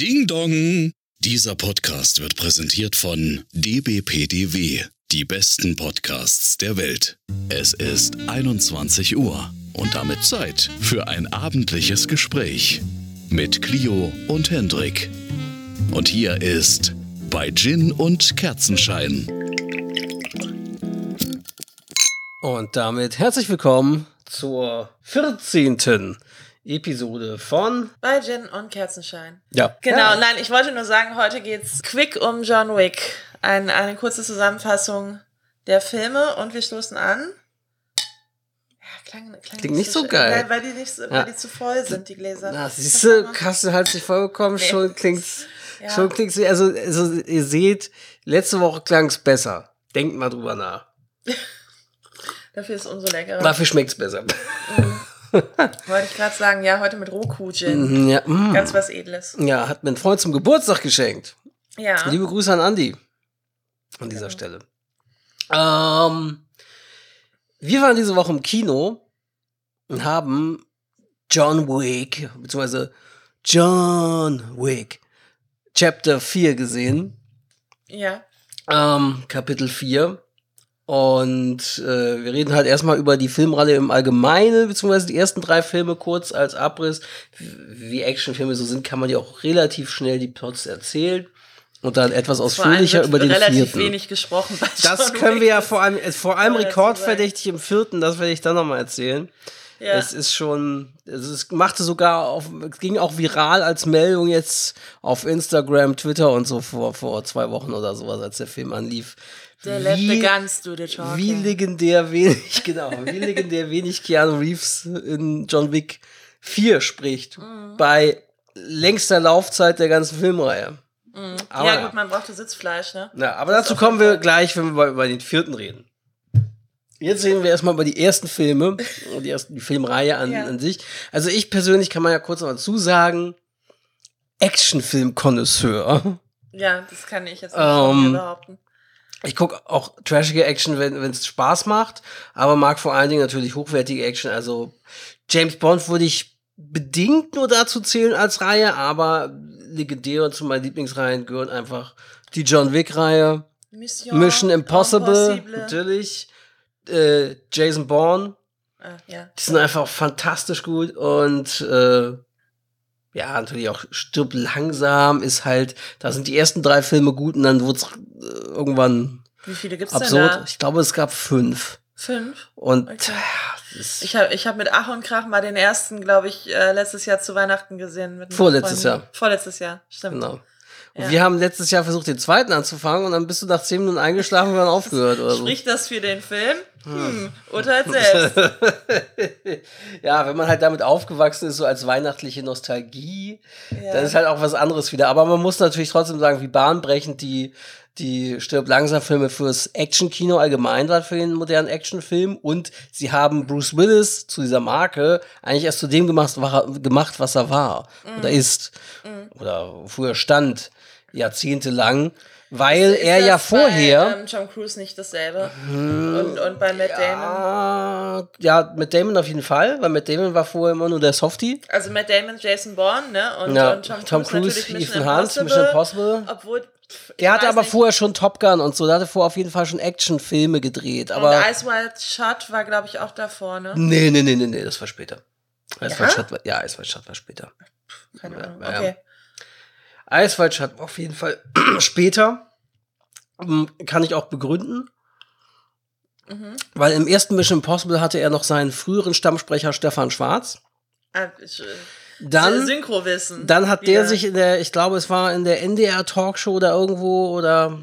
Ding Dong! Dieser Podcast wird präsentiert von dbpdw, die besten Podcasts der Welt. Es ist 21 Uhr und damit Zeit für ein abendliches Gespräch mit Clio und Hendrik. Und hier ist bei Gin und Kerzenschein. Und damit herzlich willkommen zur 14. Episode von. Bei Gin und Kerzenschein. Ja. Genau, Ja. nein, ich wollte nur sagen, heute geht's quick um John Wick. Ein, eine kurze Zusammenfassung der Filme und wir stoßen an. Ja, klang, klang Klingt nicht so schön, geil. Weil, weil, die nicht so, Ja. weil die zu voll sind, die Gläser. Na, siehst du, du halt nicht vollkommen, Nee. schon klingt's, Ja. schon klingt's, also, also, ihr seht, letzte Woche klang's besser. Denkt mal drüber nach. Dafür ist es umso leckerer. Dafür schmeckt's besser. Wollte ich gerade sagen, ja, heute mit Roku-Gin. Mhm, ja, mm. Ganz was Edles. ja, hat mir ein Freund zum Geburtstag geschenkt. Ja. Liebe Grüße an Andi. An dieser Stelle. Ähm, wir waren diese Woche im Kino und haben John Wick, beziehungsweise John Wick, Chapter 4 gesehen. Ja. Ähm, Kapitel 4. Und äh, wir reden halt erstmal über die Filmreihe im Allgemeinen, beziehungsweise die ersten drei Filme kurz als Abriss. Wie Actionfilme so sind, kann man ja auch relativ schnell die Plots erzählen. Und dann etwas ausführlicher über den relativ vierten. wenig gesprochen. Das können wir ja vor allem, äh, vor allem rekordverdächtig im vierten, das werde ich dann nochmal erzählen. Ja. Es ist schon, es ist, machte sogar auf, es ging auch viral als Meldung jetzt auf Instagram, Twitter und so vor, vor zwei Wochen oder sowas, als der Film anlief. Der let the guns do the talking. wie legendär wenig, genau, wie legendär wenig Keanu Reeves in John Wick 4 spricht. Mhm. Bei längster Laufzeit der ganzen Filmreihe. Aber, Mhm. ja, gut, man brauchte Sitzfleisch, ne? ja, aber Das dazu kommen wir gleich, wenn wir über, den vierten reden. Jetzt reden wir erstmal über die ersten Filme, die, ersten, die Filmreihe an, Ja. an sich. Also ich persönlich kann man ja kurz noch dazu sagen, Actionfilm-Konnoisseur. Ja, das kann ich jetzt nicht Ähm, behaupten. Ich gucke auch trashige Action, wenn es Spaß macht, aber mag vor allen Dingen natürlich hochwertige Action. Also James Bond würde ich bedingt nur dazu zählen als Reihe, aber legendär zu meinen Lieblingsreihen gehören einfach die John Wick-Reihe, Mission, Mission Impossible, Impossible. natürlich, äh, Jason Bourne. Ah, ja. Die sind einfach fantastisch gut und äh, ja, natürlich auch Stirb langsam ist halt, da sind die ersten drei Filme gut und dann wird's äh, irgendwann Wie viele gibt's denn absurd. da? Ich glaube, es gab fünf. Fünf. Und Okay. ist Ich habe ich hab mit Ach und Krach mal den ersten, glaube ich, äh, letztes Jahr zu Weihnachten gesehen. Vorletztes. Jahr. Vorletztes Jahr, stimmt. genau. Ja. wir haben letztes Jahr versucht, den zweiten anzufangen und dann bist du nach zehn Minuten eingeschlafen und dann aufgehört oder so. Spricht das für den Film? Hm, urteilt selbst. ja, wenn man halt damit aufgewachsen ist, so als weihnachtliche Nostalgie, Ja. dann ist halt auch was anderes wieder. Aber man muss natürlich trotzdem sagen, wie bahnbrechend die, die Stirb langsam Filme fürs Actionkino allgemein waren für den modernen Actionfilm. Und sie haben Bruce Willis zu dieser Marke eigentlich erst zu dem gemacht, was er, gemacht, was er war Mhm. oder ist oder wofür er stand, jahrzehntelang. Weil Ist er ja vorher. Bei, ähm, Tom Cruise nicht dasselbe. Und, und bei Matt Damon. Ah, ja, mit Damon auf jeden Fall, weil Matt Damon war vorher immer nur der Softie. Also Matt Damon, Jason Bourne, ne? Und, Ja, und Tom, Tom Cruise, Cruise, Ethan Hunt. Mission Impossible. Obwohl. Der hatte aber nicht. vorher schon Top Gun und so, der hatte vorher auf jeden Fall schon Actionfilme gedreht. Aber und Ice White Shot war, glaube ich, auch davor, ne? nee, nee, nee, nee, nee, das war später. Ice Ja? White Shot war, ja, Ice White Shot war später. Keine Ahnung. Ja, ja. Okay. War auf jeden Fall später. Ähm, Kann ich auch begründen. Mhm. Weil im ersten Mission Impossible hatte er noch seinen früheren Stammsprecher Stefan Schwarz. Ah, äh, Dann, Synchrowissen. Dann hat Wieder. der sich in der, ich glaube, es war in der NDR Talkshow oder irgendwo oder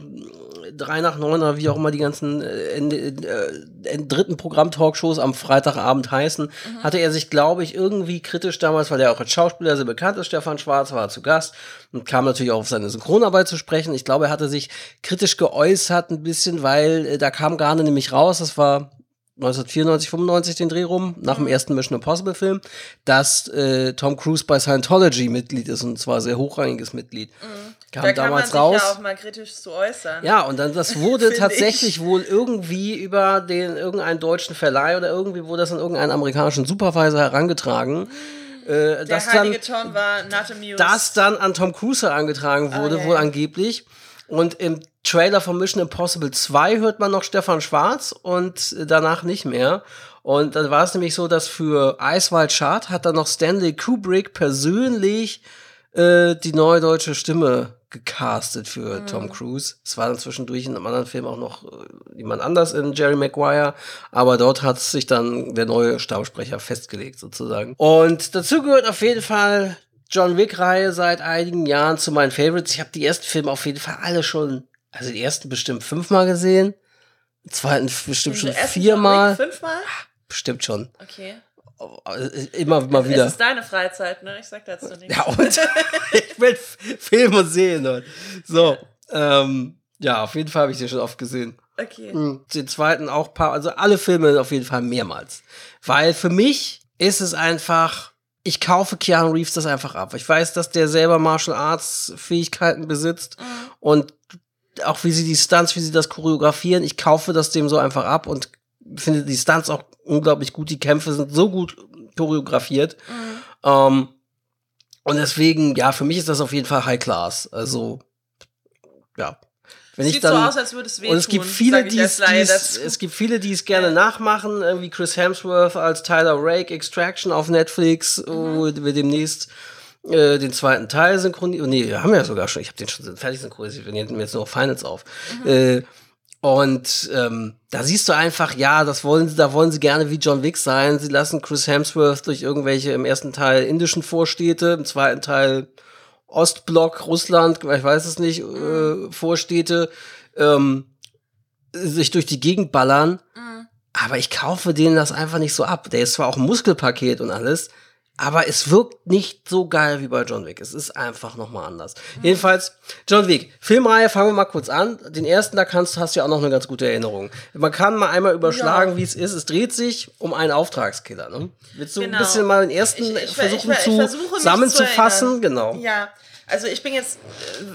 drei nach neun oder wie auch immer die ganzen äh, äh, dritten Programm-Talkshows am Freitagabend heißen, Mhm. hatte er sich, glaube ich, irgendwie kritisch damals, weil er auch als Schauspieler sehr bekannt ist, Stefan Schwarz war zu Gast und kam natürlich auch auf seine Synchronarbeit zu sprechen. Ich glaube, er hatte sich kritisch geäußert ein bisschen, weil äh, da kam gerade nämlich raus, das war 1994, 95 den Dreh rum, nach Mhm. dem ersten Mission Impossible Film, dass äh, Tom Cruise bei Scientology Mitglied ist und zwar sehr hochrangiges Mitglied. Kam da kann damals man raus. sich ja auch mal kritisch zu äußern. Ja, und dann das wurde tatsächlich ich. wohl irgendwie über den irgendeinen deutschen Verleih oder irgendwie wurde das an irgendeinen amerikanischen Supervisor herangetragen. äh, Der das dann heilige Tom war not amused. das dann an Tom Cruise herangetragen wurde, ja, wohl angeblich. Und im Trailer von Mission Impossible 2 hört man noch Stefan Schwarz und äh, danach nicht mehr. Und dann war es nämlich so, dass für Eiswald Schad hat dann noch Stanley Kubrick persönlich äh, die neue deutsche Stimme gecastet für Mhm. Tom Cruise. Es war dann zwischendurch in einem anderen Film auch noch äh, jemand anders in Jerry Maguire, aber dort hat sich dann der neue Stabsprecher festgelegt sozusagen. Und dazu gehört auf jeden Fall John Wick-Reihe seit einigen Jahren zu meinen Favorites. Ich habe die ersten Filme auf jeden Fall alle schon, also die ersten bestimmt fünfmal gesehen, zweiten bestimmt schon viermal, Fünfmal? bestimmt schon. Okay. Äh, Immer mal wieder. Es ist deine Freizeit, ne? Ich sag dazu nichts. Ja, und ich will Filme sehen. Und so, ähm, ja, auf jeden Fall habe ich den schon oft gesehen. Okay. Hm, Den zweiten auch paar, also alle Filme auf jeden Fall mehrmals. Weil für mich ist es einfach, ich kaufe Keanu Reeves das einfach ab. Ich weiß, dass der selber Martial Arts Fähigkeiten besitzt und auch wie sie die Stunts, wie sie das choreografieren, ich kaufe das dem so einfach ab und finde die Stunts auch unglaublich gut. Die Kämpfe sind so gut choreografiert. Ähm, und deswegen, ja, für mich ist das auf jeden Fall High Class. Also, ja. Wenn ich Sieht so dann, aus, als würde es wehtun. und es gibt viele, ich die es, gibt viele, die es gerne nachmachen, irgendwie Chris Hemsworth als Tyler Rake, Extraction auf Netflix, Mhm. wo wir demnächst äh, den zweiten Teil synchronisieren. Nee, haben wir ja sogar schon. Ich habe den schon fertig synchronisiert. Wir nehmen jetzt nur Finals auf. Mhm. Äh, und ähm, da siehst du einfach, ja, das wollen sie, da wollen sie gerne wie John Wick sein. Sie lassen Chris Hemsworth durch irgendwelche im ersten Teil indischen Vorstädte, im zweiten Teil Ostblock, Russland, ich weiß es nicht, äh, Vorstädte, ähm, sich durch die Gegend ballern. Aber ich kaufe denen das einfach nicht so ab. Der ist zwar auch ein Muskelpaket und alles, aber es wirkt nicht so geil wie bei John Wick. Es ist einfach nochmal anders. Jedenfalls, John Wick, Filmreihe, fangen wir mal kurz an. Den ersten, da kannst, hast du ja auch noch eine ganz gute Erinnerung. Man kann mal einmal überschlagen, Ja. wie es ist. Es dreht sich um einen Auftragskiller. Ne? Willst du Genau. ein bisschen mal den ersten Ich- ich- versuchen ich- zu zusammenzufassen? zu genau. Ja, also ich bin jetzt,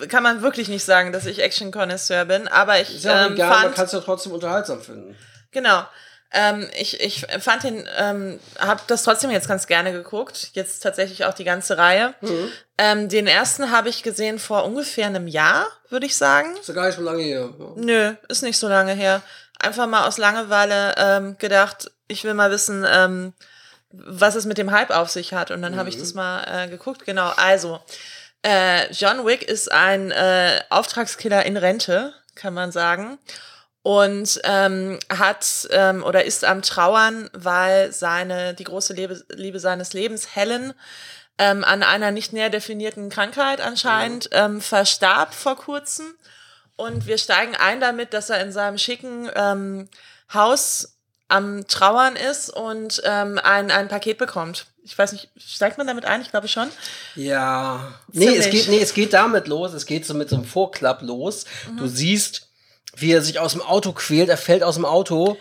äh, kann man wirklich nicht sagen, dass ich Action-Connoisseur bin, aber ich Ist ja auch ähm, egal, man fand, kann es ja trotzdem unterhaltsam finden. genau, ähm, ich, ich fand den, ähm, habe das trotzdem jetzt ganz gerne geguckt, jetzt tatsächlich auch die ganze Reihe. Mhm. Ähm, den ersten habe ich gesehen vor ungefähr einem Jahr, würde ich sagen. Ist ja gar nicht so lange her. Nö, ist nicht so lange her. Einfach mal aus Langeweile ähm, gedacht, ich will mal wissen, ähm, was es mit dem Hype auf sich hat. Und dann habe ich das mal äh, geguckt. Genau, also, äh, John Wick ist ein äh, Auftragskiller in Rente, kann man sagen. Und ähm, hat ähm, oder ist am Trauern, weil seine, die große Liebe, Liebe seines Lebens, Helen, ähm, an einer nicht näher definierten Krankheit anscheinend ähm, verstarb vor kurzem. Und wir steigen ein damit, dass er in seinem schicken ähm, Haus am Trauern ist und ähm, ein, ein Paket bekommt. Ich weiß nicht, steigt man damit ein? Ich glaube schon. Ja. Nee es, geht, nee, es geht damit los. Es geht so mit so einem Vorklapp los. Mhm. Du siehst, wie er sich aus dem Auto quält. Er fällt aus dem Auto,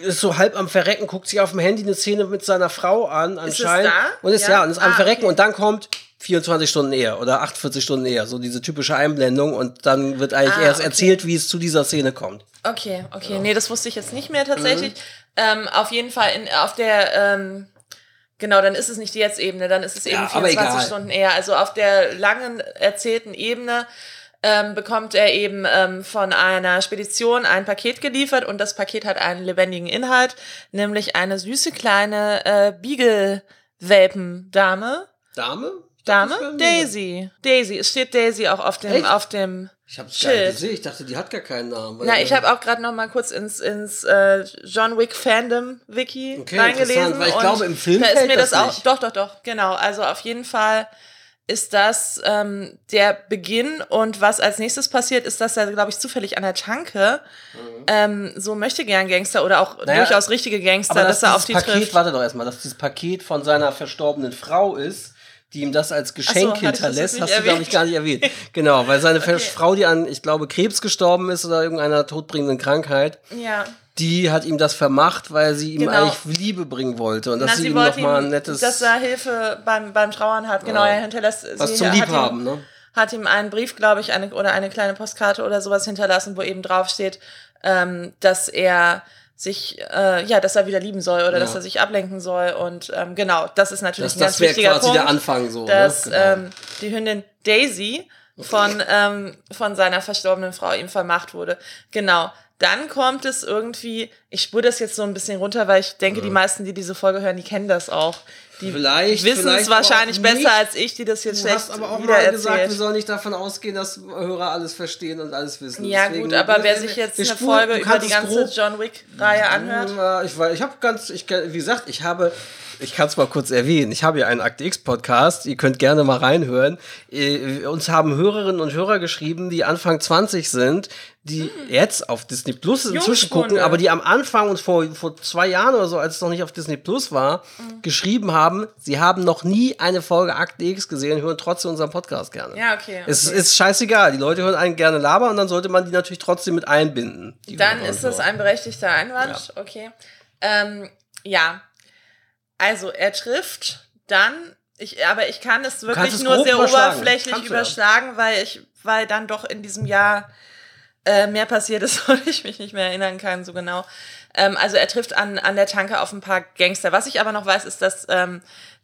ist so halb am Verrecken, guckt sich auf dem Handy eine Szene mit seiner Frau an, anscheinend. da? Und ist Ja? ja, und ist am Ah, Verrecken. okay. Und dann kommt 24 Stunden eher oder 48 Stunden eher. So diese typische Einblendung. Und dann wird eigentlich Ah, erst okay. erzählt, wie es zu dieser Szene kommt. Okay, okay. Nee, das wusste ich jetzt nicht mehr tatsächlich. Mhm. Ähm, auf jeden Fall in, auf der, ähm, genau, dann ist es nicht die Jetzt-Ebene, dann ist es eben Ja, aber 24 egal. Stunden eher. Also auf der langen erzählten Ebene ähm, bekommt er eben ähm, von einer Spedition ein Paket geliefert und das Paket hat einen lebendigen Inhalt, nämlich eine süße kleine äh, Beagle-Welpen-Dame. Dame? Dame? Daisy. Daisy. Es steht Daisy auch auf dem, Echt? auf dem Ich hab's gar nicht gesehen. Ich dachte, die hat gar keinen Namen. Na, ich habe auch gerade noch mal kurz ins, ins äh, John Wick Fandom Wiki Okay, reingelesen. interessant, weil ich glaube, im Film da ist fällt mir das, das auch. Doch, doch, doch, genau. Also auf jeden Fall ist das ähm, der Beginn und was als nächstes passiert, ist, dass er, glaube ich, zufällig an der Tanke ähm, so möchte gern Gangster oder auch Mhm. Naja, durchaus richtige Gangster, Aber dass er auf die Paket, trifft. warte doch erstmal, dass dieses Paket von seiner verstorbenen Frau ist, die ihm das als Geschenk so, hinterlässt, hast du, glaube ich, gar nicht erwähnt. Genau, weil seine Okay. Frau, die an, ich glaube, Krebs gestorben ist oder irgendeiner todbringenden Krankheit, Ja. Die hat ihm das vermacht, weil sie ihm Genau. eigentlich Liebe bringen wollte und dass Na, sie, sie ihm nochmal ein nettes, dass er Hilfe beim, beim Trauern hat. Genau, Ja. er hinterlässt was sie zum hat ihm- Liebhaben, ne? hat ihm einen Brief, glaube ich, eine, oder eine kleine Postkarte oder sowas hinterlassen, wo eben draufsteht, ähm, dass er sich, äh, ja, dass er wieder lieben soll oder Ja. dass er sich ablenken soll. Und ähm, genau, das ist natürlich Das, ein ganz das wäre wichtiger quasi Punkt der Anfang so. dass ne? Genau. ähm, die Hündin Daisy von, ähm, von seiner verstorbenen Frau ihm vermacht wurde. Genau. Dann kommt es irgendwie, ich spüre das jetzt so ein bisschen runter, weil ich denke, die meisten, die diese Folge hören, die kennen das auch. Die Vielleicht- wissen es vielleicht aber wahrscheinlich besser nicht. als ich, die das jetzt Du schlecht hast aber auch mal gesagt, wir erzählt. sollen nicht davon ausgehen, dass Hörer alles verstehen und alles wissen. Ja Deswegen- gut, aber wer sich jetzt eine spulen- Folge du über die es ganze John Wick-Reihe anhört, Ja, ich, ich habe ganz, ich, wie gesagt, ich habe, ich kann es mal kurz erwähnen, ich habe ja einen Akt X Podcast, ihr könnt gerne mal reinhören. Äh, Uns haben Hörerinnen und Hörer geschrieben, die Anfang 20 sind, die jetzt auf Disney Plus inzwischen gucken, aber die am Anfang und vor, vor zwei Jahren oder so, als es noch nicht auf Disney Plus war, Mhm. geschrieben haben, sie haben noch nie eine Folge Akt X gesehen, hören trotzdem unseren Podcast gerne. Ja, okay, Es okay. ist scheißegal, die Leute hören einen gerne labern und dann sollte man die natürlich trotzdem mit einbinden. Dann und ist das ein berechtigter Einwand. Okay. Ähm, ja. Also er trifft dann, ich, aber ich kann es wirklich es nur sehr oberflächlich ja. überschlagen, weil ich, weil dann doch in diesem Jahr äh, mehr passiert ist und ich mich nicht mehr erinnern kann so genau. Ähm, also er trifft an, an der Tanke auf ein paar Gangster. Was ich aber noch weiß, ist, dass ähm,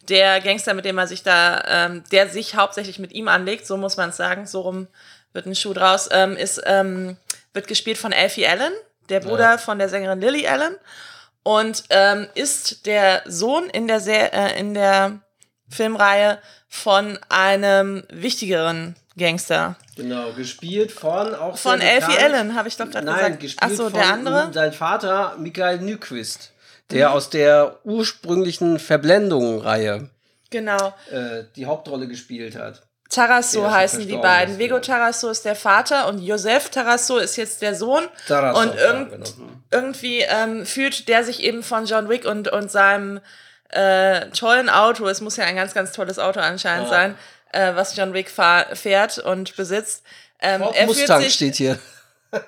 der Gangster, mit dem er sich da, ähm, der sich hauptsächlich mit ihm anlegt, so muss man es sagen, so rum wird ein Schuh draus, ähm, ist, ähm, wird gespielt von Alfie Allen, der Bruder von der Sängerin Lily Allen und ähm, ist der Sohn in der, Se äh, in der Filmreihe von einem wichtigeren Gangster. Genau, gespielt von auch Von bekannt- Allen, habe ich doch gerade Nein, gesagt. gespielt Ach so, von der andere? sein Vater Michael Nyquist, der aus der ursprünglichen Verblendung-Reihe Genau. äh, die Hauptrolle gespielt hat. Tarasso heißen die beiden. Vego ja. Tarasso ist der Vater und Josef Tarasso ist jetzt der Sohn. Tarasso, und ja, irgend, genau. irgendwie ähm, fühlt der sich eben von John Wick und, und seinem äh, tollen Auto, es muss ja ein ganz, ganz tolles Auto anscheinend Ja. sein, äh, was John Wick fährt und besitzt. Ähm, Ford er Mustang sich, steht hier.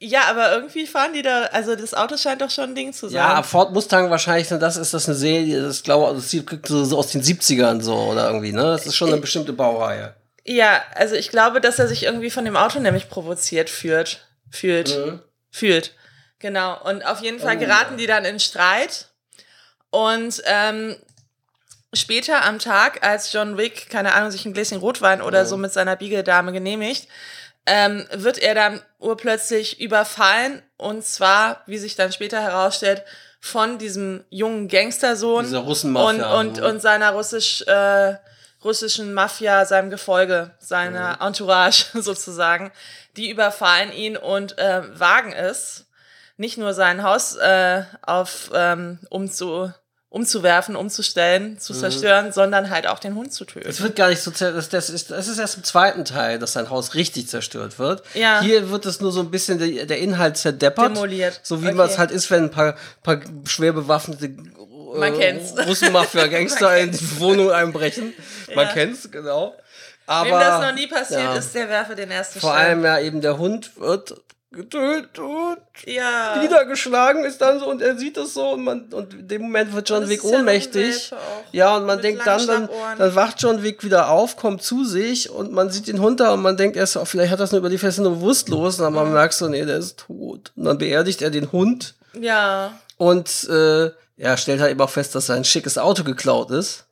Ja, aber irgendwie fahren die da, also das Auto scheint doch schon ein Ding zu sein. Ja, Ford Mustang wahrscheinlich, das ist das eine Serie, das glaube das sieht so, so aus den 70ern so oder irgendwie, ne? Das ist schon eine bestimmte Baureihe. Ja, also ich glaube, dass er sich irgendwie von dem Auto nämlich provoziert fühlt. Fühlt. Mhm. Fühlt. Genau. Und auf jeden Fall Oh, geraten die dann in Streit. Und ähm, später am Tag, als John Wick, keine Ahnung, sich ein Gläschen Rotwein oder so mit seiner Biegeldame genehmigt, ähm, wird er dann urplötzlich überfallen. Und zwar, wie sich dann später herausstellt, von diesem jungen Gangstersohn und, und, und seiner russisch, äh, russischen Mafia, seinem Gefolge, seiner. Entourage sozusagen. Die überfallen ihn und äh, wagen es, nicht nur sein Haus äh, auf ähm, umzu, umzuwerfen, umzustellen, Mhm. zu zerstören, sondern halt auch den Hund zu töten. Es wird gar nicht so das, das ist das ist erst im zweiten Teil, dass sein Haus richtig zerstört wird. Ja. Hier wird es nur so ein bisschen der, der Inhalt zerdeppert. Demoliert. So wie Okay. man es halt ist, wenn ein paar, paar schwer bewaffnete äh, Man kennt's. Russenmafia-Gangster in die Wohnung einbrechen. Man Ja. kennt's, genau. Aber Wem das noch nie passiert ja. ist, der werfe den ersten vor Stein. allem ja eben der Hund wird getötet und ja. niedergeschlagen ist dann so und er sieht das so und man und in dem Moment wird John Wick ohnmächtig. Ja, und man denkt dann, dann, dann wacht John Wick wieder auf, kommt zu sich und man sieht ihn runter und man denkt erst, oh, vielleicht hat das nur über die Feste nur bewusstlos, und dann man merkt so, nee, der ist tot. Und dann beerdigt er den Hund Ja. und äh, ja, stellt halt eben auch fest, dass sein schickes Auto geklaut ist.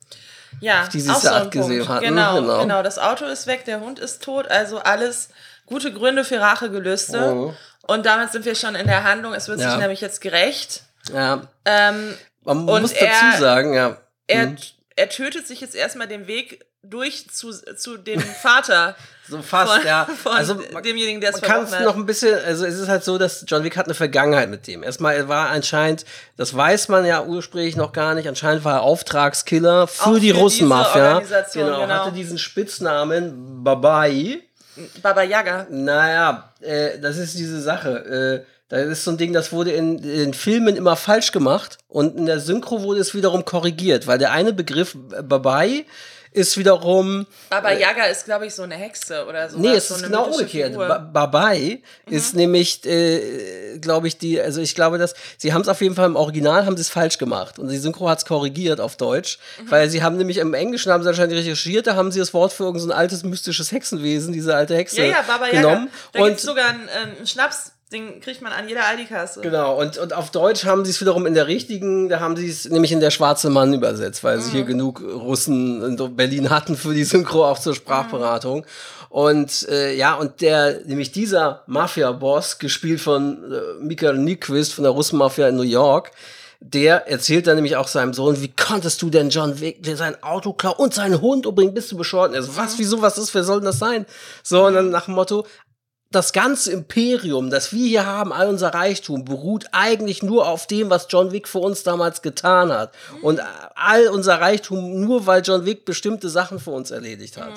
Ja, die sie auch so abgesehen Punkt. hatten, Genau, genau. genau, Das Auto ist weg, der Hund ist tot, also alles gute Gründe für Rachegelüste. Oh. Und damit sind wir schon in der Handlung. Es wird Ja. sich nämlich jetzt gerecht. Ja, Ähm, man muss er- dazu sagen, ja. er, Mhm. er tötet sich jetzt erstmal den Weg durch zu, zu dem Vater So fast, von, ja. von also man, demjenigen, der es man kann es noch ein bisschen, also es ist halt so, dass John Wick hat eine Vergangenheit mit dem. Erstmal, er war anscheinend, das weiß man ja ursprünglich noch gar nicht, anscheinend war er Auftragskiller für Auch die für diese Russenmafia. Organisation, genau. hatte diesen Spitznamen Babai. Baba Yaga. Naja, äh, das ist diese Sache. Äh, das ist so ein Ding, das wurde in, in Filmen immer falsch gemacht und in der Synchro wurde es wiederum korrigiert, weil der eine Begriff äh, Babai ist wiederum Baba Yaga ist, glaube ich, so eine Hexe oder so. Nee, es so ist eine genau umgekehrt. Ba- Babai ist nämlich, äh, glaube ich, die, also ich glaube, dass sie haben es auf jeden Fall im Original haben sie es falsch gemacht und die Synchro hat es korrigiert auf Deutsch, weil sie haben nämlich im Englischen haben sie anscheinend recherchiert, da haben sie das Wort für irgendein so altes mystisches Hexenwesen, diese alte Hexe Ja, ja, Baba Yaga. genommen Da gibt und es sogar einen, einen Schnaps Den kriegt man an jeder Aldi-Kasse. Genau, und, und auf Deutsch haben sie es wiederum in der richtigen, da haben sie es nämlich in der Schwarze Mann übersetzt, weil sie hier Mhm. genug Russen in Berlin hatten für die Synchro auch zur Sprachberatung. Und äh, ja, und der, nämlich dieser Mafia-Boss, gespielt von äh, Mikael Nyqvist von der Russenmafia in New York, der erzählt dann nämlich auch seinem Sohn, wie konntest du denn John Wick, der sein Auto klauen und seinen Hund umbringen, bist du bescheuert? Und Er so, was, wieso, was ist, wer soll denn das sein? So, und dann nach dem Motto, das ganze Imperium, das wir hier haben, all unser Reichtum, beruht eigentlich nur auf dem, was John Wick für uns damals getan hat. Und all unser Reichtum nur, weil John Wick bestimmte Sachen für uns erledigt hat.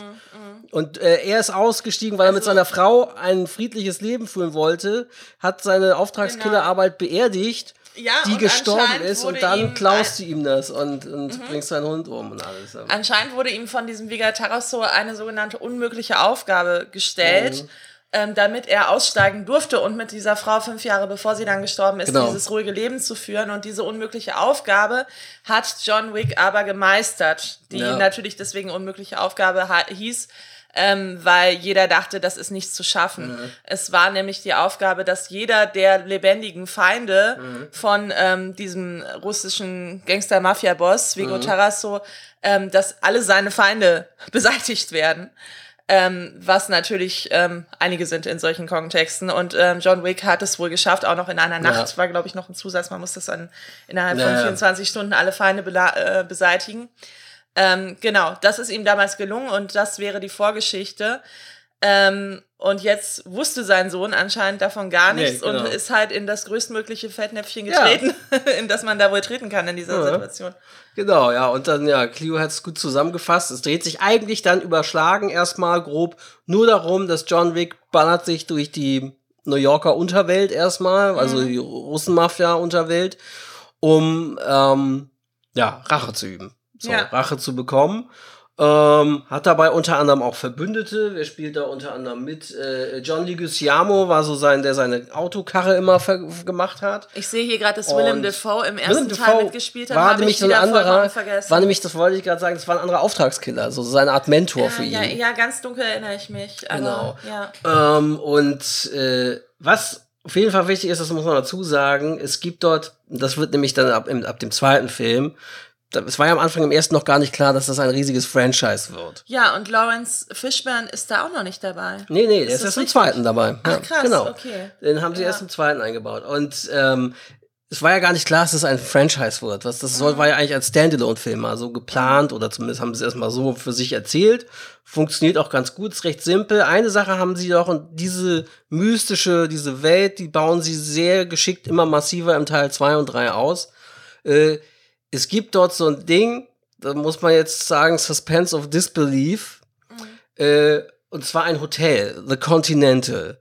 Und äh, er ist ausgestiegen, weil er mit Also- seiner Frau ein friedliches Leben führen wollte, hat seine Auftragskillerarbeit beerdigt, Ja, die gestorben ist, und dann klaust du ihm das und, und bringst seinen Hund um und alles. Anscheinend wurde ihm von diesem Viga Tarasso eine sogenannte unmögliche Aufgabe gestellt, Mhm. Ähm, damit er aussteigen durfte und mit dieser Frau fünf Jahre bevor sie dann gestorben ist, Genau. dieses ruhige Leben zu führen. Und diese unmögliche Aufgabe hat John Wick aber gemeistert, die Ja. natürlich deswegen unmögliche Aufgabe hieß. Ähm, weil jeder dachte, das ist nicht zu schaffen. Mhm. Es war nämlich die Aufgabe, dass jeder der lebendigen Feinde Mhm. von ähm, diesem russischen Gangster-Mafia-Boss, Vigo Mhm. Tarasso, ähm, dass alle seine Feinde beseitigt werden. Ähm, was natürlich ähm, einige sind in solchen Kontexten. Und ähm, John Wick hat es wohl geschafft, auch noch in einer Nacht, Ja. war glaube ich noch ein Zusatz, man muss das dann innerhalb Ja, von ja. 24 Stunden alle Feinde äh, beseitigen. Ähm, genau, das ist ihm damals gelungen und das wäre die Vorgeschichte. Ähm, und jetzt wusste sein Sohn anscheinend davon gar Nee, nichts genau. und ist halt in das größtmögliche Fettnäpfchen Ja. getreten, in das man da wohl treten kann in dieser Ja. Situation. Genau, ja, und dann, ja, Clio hat es gut zusammengefasst. Es dreht sich eigentlich dann überschlagen erstmal grob nur darum, dass John Wick ballert sich durch die New Yorker Unterwelt erstmal, also Mhm. die Russenmafia-Unterwelt, um, ähm, ja, Rache zu üben. So, Ja. Rache zu bekommen. Ähm, hat dabei unter anderem auch Verbündete. Wer spielt da unter anderem mit? Äh, John Leguizamo war so sein, der seine Autokarre immer gemacht hat. Ich sehe hier gerade, dass Und Willem Dafoe im ersten Willem Teil mitgespielt hat. war nämlich ein anderer, war nämlich, das wollte ich gerade sagen, das war ein anderer Auftragskiller, so seine Art Mentor für ihn. ja, ja, ganz dunkel erinnere ich mich. Aber, Genau. Ja. Ähm, und äh, was auf jeden Fall wichtig ist, das muss man dazu sagen, es gibt dort, das wird nämlich dann ab, ab dem zweiten Film, es war ja am Anfang im ersten noch gar nicht klar, dass das ein riesiges Franchise wird. ja, und Lawrence Fishburne ist da auch noch nicht dabei. Nee, nee, der ist Ist das erst im zweiten dabei. Ach, ja, krass, genau. okay. Den haben sie Ja. erst im zweiten eingebaut. Und ähm, es war ja gar nicht klar, dass es ein Franchise wird. Was das soll, war ja eigentlich als Standalone-Film mal so geplant oder zumindest haben sie es erstmal so für sich erzählt. Funktioniert auch ganz gut, ist recht simpel. Eine Sache haben sie doch und diese mystische, diese Welt, die bauen sie sehr geschickt immer massiver im Teil 2 und 3 aus. Äh, es gibt dort so ein Ding, da muss man jetzt sagen, Suspense of Disbelief. Äh, und zwar ein Hotel, The Continental.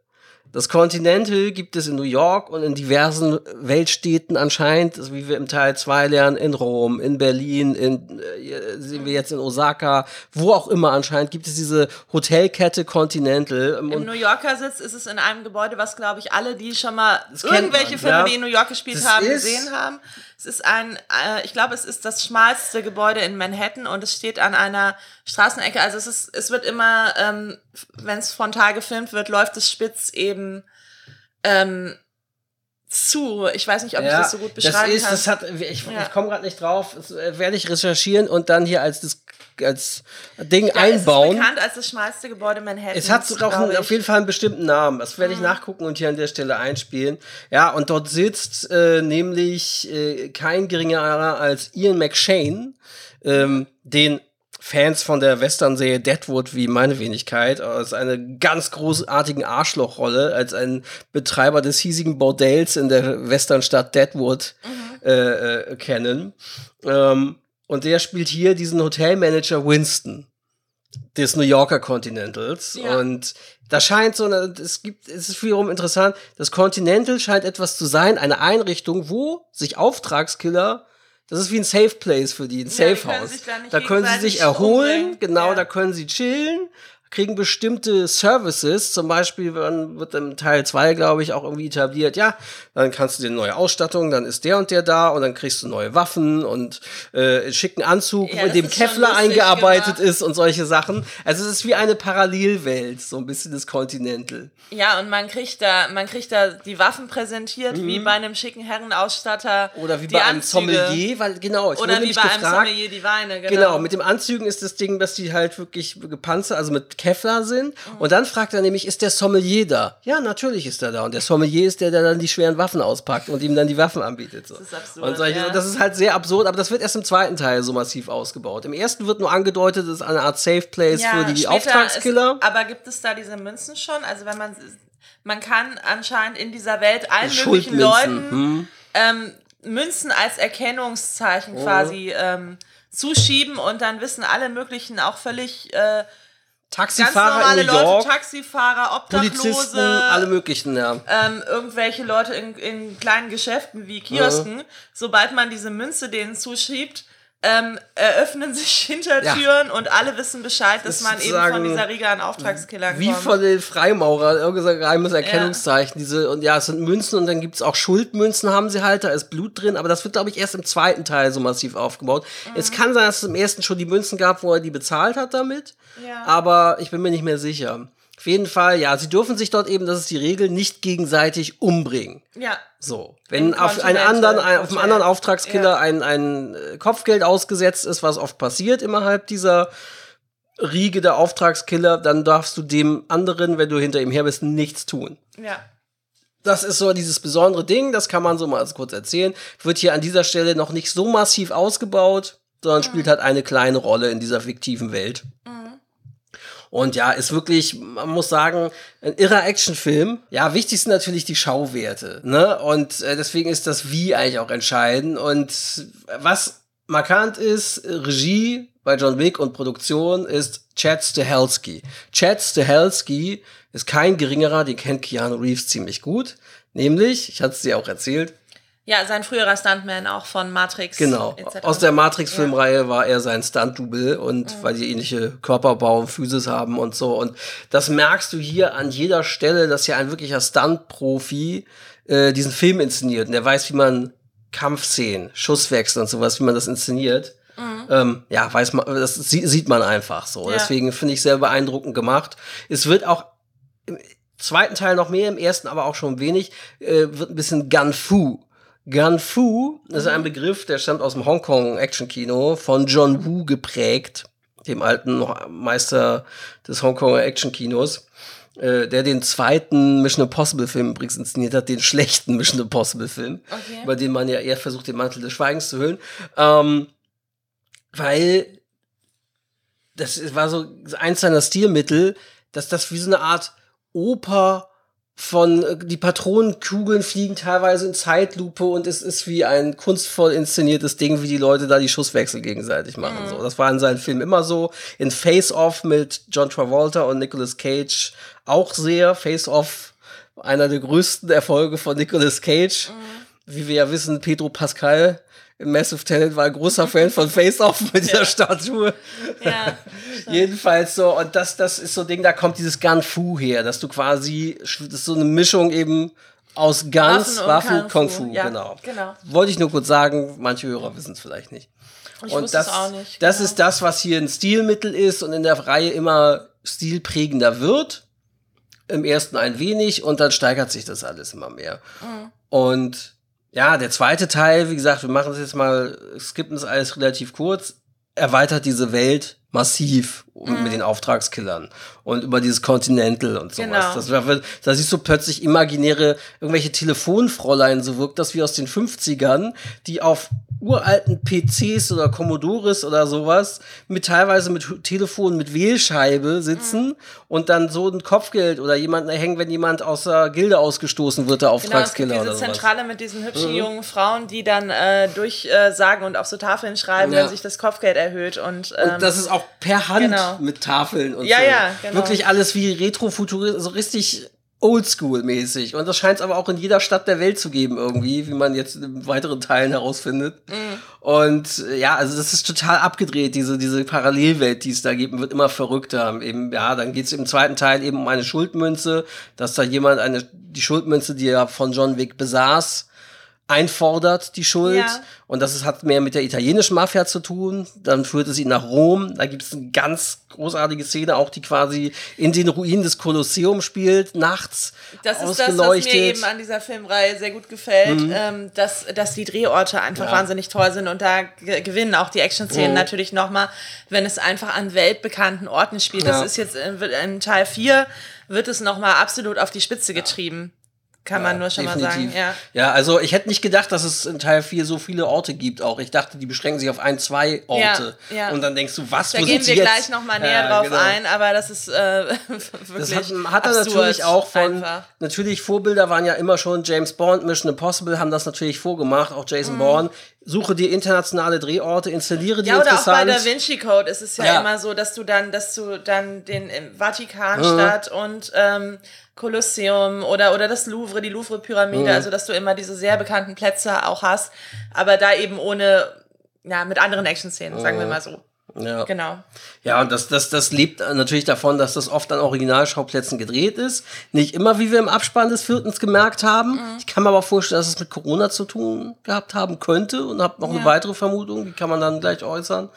Das Continental gibt es in New York und in diversen Weltstädten anscheinend, also wie wir im Teil 2 lernen, in Rom, in Berlin, in, äh, sehen wir jetzt in Osaka, wo auch immer anscheinend gibt es diese Hotelkette Continental. Im Und New Yorker Sitz ist es in einem Gebäude, was, glaube ich, alle, die schon mal irgendwelche man, Filme, ja. die in New York gespielt Das haben, gesehen haben. Es ist ein, äh, ich glaube, es ist das schmalste Gebäude in Manhattan und es steht an einer Straßenecke. Also es ist, es wird immer, ähm, wenn es frontal gefilmt wird, läuft es spitz eben ähm, zu. Ich weiß nicht, ob ich das so gut beschreiben das ist, kann. Das hat, ich, Ja. ich komme gerade nicht drauf, das äh, werde ich recherchieren und dann hier als, als Ding ja, einbauen. Es ist bekannt als das schmalste Gebäude Manhattans. Es hat auch einen, auf jeden Fall einen bestimmten Namen. Das werde ich nachgucken und hier an der Stelle einspielen. Ja, und dort sitzt äh, nämlich äh, kein geringerer als Ian McShane, ähm, den Fans von der Western-Serie Deadwood wie meine Wenigkeit aus einer ganz großartigen Arschlochrolle als ein Betreiber des hiesigen Bordells in der Westernstadt Deadwood äh, äh, kennen. Ähm, und der spielt hier diesen Hotelmanager Winston des New Yorker Continentals. Ja. Und da scheint so eine, es gibt, es ist wiederum interessant, das Continental scheint etwas zu sein, eine Einrichtung, wo sich Auftragskiller, das ist wie ein Safe Place für die, ein Ja, Safe House. da können sie sich erholen, umbringen. genau, Ja. da können sie chillen, kriegen bestimmte Services, zum Beispiel wird im Teil 2, glaube ich, auch irgendwie etabliert, ja, dann kannst du dir eine neue Ausstattung, dann ist der und der da und dann kriegst du neue Waffen und äh, einen schicken Anzug, Ja, in dem Kevlar lustig eingearbeitet gemacht. ist und solche Sachen. Also es ist wie eine Parallelwelt, so ein bisschen das Continental. Ja, und man kriegt da, man kriegt da die Waffen präsentiert, wie bei einem schicken Herrenausstatter. Mhm. Oder wie bei einem Anzüge. Sommelier, weil genau, ich Oder wurde wie bei einem gefragt, Sommelier die Weine, genau. Genau, mit dem Anzügen ist das Ding, dass die halt wirklich gepanzert, also mit Kevlar sind. Und dann fragt er nämlich, ist der Sommelier da? Ja, natürlich ist er da. Und der Sommelier ist der, der dann die schweren Waffen auspackt und ihm dann die Waffen anbietet. So. Das ist absurd, Und solche, ja. das ist halt sehr absurd, aber das wird erst im zweiten Teil so massiv ausgebaut. Im ersten wird nur angedeutet, es ist eine Art Safe Place für die Auftragskiller. Ist, aber gibt es da diese Münzen schon? Also wenn man, man kann anscheinend in dieser Welt allen möglichen Leuten hm. ähm, Münzen als Erkennungszeichen Oh. quasi ähm, zuschieben und dann wissen alle möglichen auch völlig äh, ganz Taxifahrer normale in New Leute, York, Taxifahrer, Polizisten, Obdachlose, alle möglichen, ja. ähm, irgendwelche Leute in, in kleinen Geschäften wie Kiosken, sobald man diese Münze denen zuschiebt, ähm, eröffnen sich Hintertüren und alle wissen Bescheid, dass ist man eben von dieser Riga an Auftragskillern Wie kommt. von den Freimaurern, irgendein geheimes Erkennungszeichen. Diese, und ja, es sind Münzen und dann gibt's auch Schuldmünzen, haben sie halt, da ist Blut drin, aber das wird, glaube ich, erst im zweiten Teil so massiv aufgebaut. Mhm. Es kann sein, dass es im ersten schon die Münzen gab, wo er die bezahlt hat damit. Ja. Aber ich bin mir nicht mehr sicher. Jeden Fall, ja, sie dürfen sich dort eben, das ist die Regel, nicht gegenseitig umbringen. ja, So, wenn auf einen anderen, ein, auf einen anderen Auftragskiller Ja. ein, ein äh, Kopfgeld ausgesetzt ist, was oft passiert innerhalb dieser Riege der Auftragskiller, dann darfst du dem anderen, wenn du hinter ihm her bist, nichts tun. ja. Das ist so dieses besondere Ding, das kann man so mal als kurz erzählen. Wird hier an dieser Stelle noch nicht so massiv ausgebaut, sondern spielt halt eine kleine Rolle in dieser fiktiven Welt. Und ja, ist wirklich, man muss sagen, ein irrer Actionfilm. Ja, wichtig sind natürlich die Schauwerte, ne? Und äh, deswegen ist das Wie eigentlich auch entscheidend. Und was markant ist, Regie bei John Wick und Produktion ist Chad Stahelski. Chad Stahelski ist kein geringerer, den kennt Keanu Reeves ziemlich gut. Nämlich, ich hatte es dir auch erzählt, Ja, sein früherer Stuntman auch von Matrix. Genau. Aus der Matrix-Filmreihe war er sein Stunt-Double und weil die ähnliche Körperbau und Physis haben und so. Und das merkst du hier an jeder Stelle, dass hier ein wirklicher Stunt-Profi äh, diesen Film inszeniert. Und der weiß, wie man Kampfszenen, Schusswechsel und sowas, wie man das inszeniert. Ähm, ja, weiß man, das sie- sieht man einfach so. Ja. Deswegen finde ich sehr beeindruckend gemacht. Es wird auch im zweiten Teil noch mehr, im ersten aber auch schon wenig, äh, wird ein bisschen Gun-Fu. Gun-Fu ist ein Begriff, der stammt aus dem Hongkong-Action-Kino, von John Woo geprägt, dem alten Meister des Hongkonger Action-Kinos, äh, der den zweiten Mission Impossible-Film übrigens inszeniert hat, den schlechten Mission Impossible-Film, Okay. bei dem man ja eher versucht, den Mantel des Schweigens zu hüllen. Ähm, weil das war so eins seiner Stilmittel, dass das wie so eine Art Oper von äh, die Patronenkugeln fliegen teilweise in Zeitlupe und es ist wie ein kunstvoll inszeniertes Ding, wie die Leute da die Schusswechsel gegenseitig machen. So, das war in seinen Filmen immer so. In Face Off mit John Travolta und Nicolas Cage auch sehr. Face Off einer der größten Erfolge von Nicolas Cage. Wie wir ja wissen, Pedro Pascal Massive Talent war ein großer Fan von Face Off mit dieser Statue. Ja. Jedenfalls so, und das, das ist so ein Ding, da kommt dieses Gun Fu her, dass du quasi, das ist so eine Mischung eben aus Guns, Waffen und Waffen, Kung Kung Fu. Fu, Ja, genau. genau. Wollte ich nur kurz sagen, manche Hörer wissen es vielleicht nicht. Ich und das, nicht. das genau. ist das, was hier ein Stilmittel ist und in der Reihe immer stilprägender wird. Im ersten ein wenig und dann steigert sich das alles immer mehr. Mhm. Und ja, der zweite Teil, wie gesagt, wir machen es jetzt mal, skippen es alles relativ kurz, erweitert diese Welt massiv Mhm. mit den Auftragskillern und über dieses Continental und sowas. Genau. Das, da siehst du plötzlich imaginäre, irgendwelche Telefonfräulein, so wirkt das wie aus den 50ern, die auf uralten PCs oder Commodores oder sowas mit teilweise mit Hu- Telefon mit Wählscheibe sitzen Mhm. und dann so ein Kopfgeld oder jemanden hängen, wenn jemand aus der Gilde ausgestoßen wird, der Genau, es gibt Auftragskiller diese oder sowas. Zentrale mit diesen hübschen jungen Frauen, die dann äh, durchsagen und auf so Tafeln schreiben, Ja. wenn sich das Kopfgeld erhöht. Und, ähm, Und das ist auch per Hand genau. mit Tafeln und Ja, so. ja, genau. Wirklich alles wie Retrofuturistisch, so richtig oldschool-mäßig. Und das scheint es aber auch in jeder Stadt der Welt zu geben, irgendwie, wie man jetzt in weiteren Teilen herausfindet. Mhm. Und äh, ja, also das ist total abgedreht, diese, diese Parallelwelt, die es da gibt, wird immer verrückter. Eben, ja, dann geht es im zweiten Teil eben um eine Schuldmünze, dass da jemand eine, die Schuldmünze, die er von John Wick besaß, einfordert, die Schuld. Ja. Und das ist, hat mehr mit der italienischen Mafia zu tun. Dann führt es ihn nach Rom. Da gibt es eine ganz großartige Szene, auch die quasi in den Ruinen des Kolosseum spielt, nachts. Das ist das, was mir eben an dieser Filmreihe sehr gut gefällt, mhm. ähm, dass, dass die Drehorte einfach ja. wahnsinnig toll sind und da gewinnen auch die Action-Szenen mhm. natürlich nochmal, wenn es einfach an weltbekannten Orten spielt. Ja. Das ist jetzt in, in Teil 4 wird es nochmal absolut auf die Spitze getrieben. Kann man nur schon definitiv. mal sagen, ja. Ja, also ich hätte nicht gedacht, dass es in Teil 4 so viele Orte gibt auch. Ich dachte, die beschränken sich auf ein, zwei Orte. Ja, ja. Und dann denkst du, was, da wo gehen wir jetzt? gleich nochmal näher drauf genau. ein, aber das ist äh, wirklich Das hat, hat er natürlich auch von, einfach. natürlich Vorbilder waren ja immer schon James Bond, Mission Impossible haben das natürlich vorgemacht, auch Jason mhm. Bourne. Suche dir internationale Drehorte, installiere die ja, oder interessant. auch bei Da Vinci Code ist es ja, ja, immer so, dass du dann, dass du dann den Vatikanstadt mhm. und ähm, Kolosseum oder, oder das Louvre, die Louvre-Pyramide, mhm. also dass du immer diese sehr bekannten Plätze auch hast, aber da eben ohne, ja, mit anderen Action-Szenen, sagen wir mhm. mal so. Ja. Genau. Ja, und das, das, das lebt natürlich davon, dass das oft an Originalschauplätzen gedreht ist. Nicht immer, wie wir im Abspann des Viertens gemerkt haben. Mhm. Ich kann mir aber vorstellen, dass es mit Corona zu tun gehabt haben könnte und habe noch ja. eine weitere Vermutung, die kann man dann gleich äußern.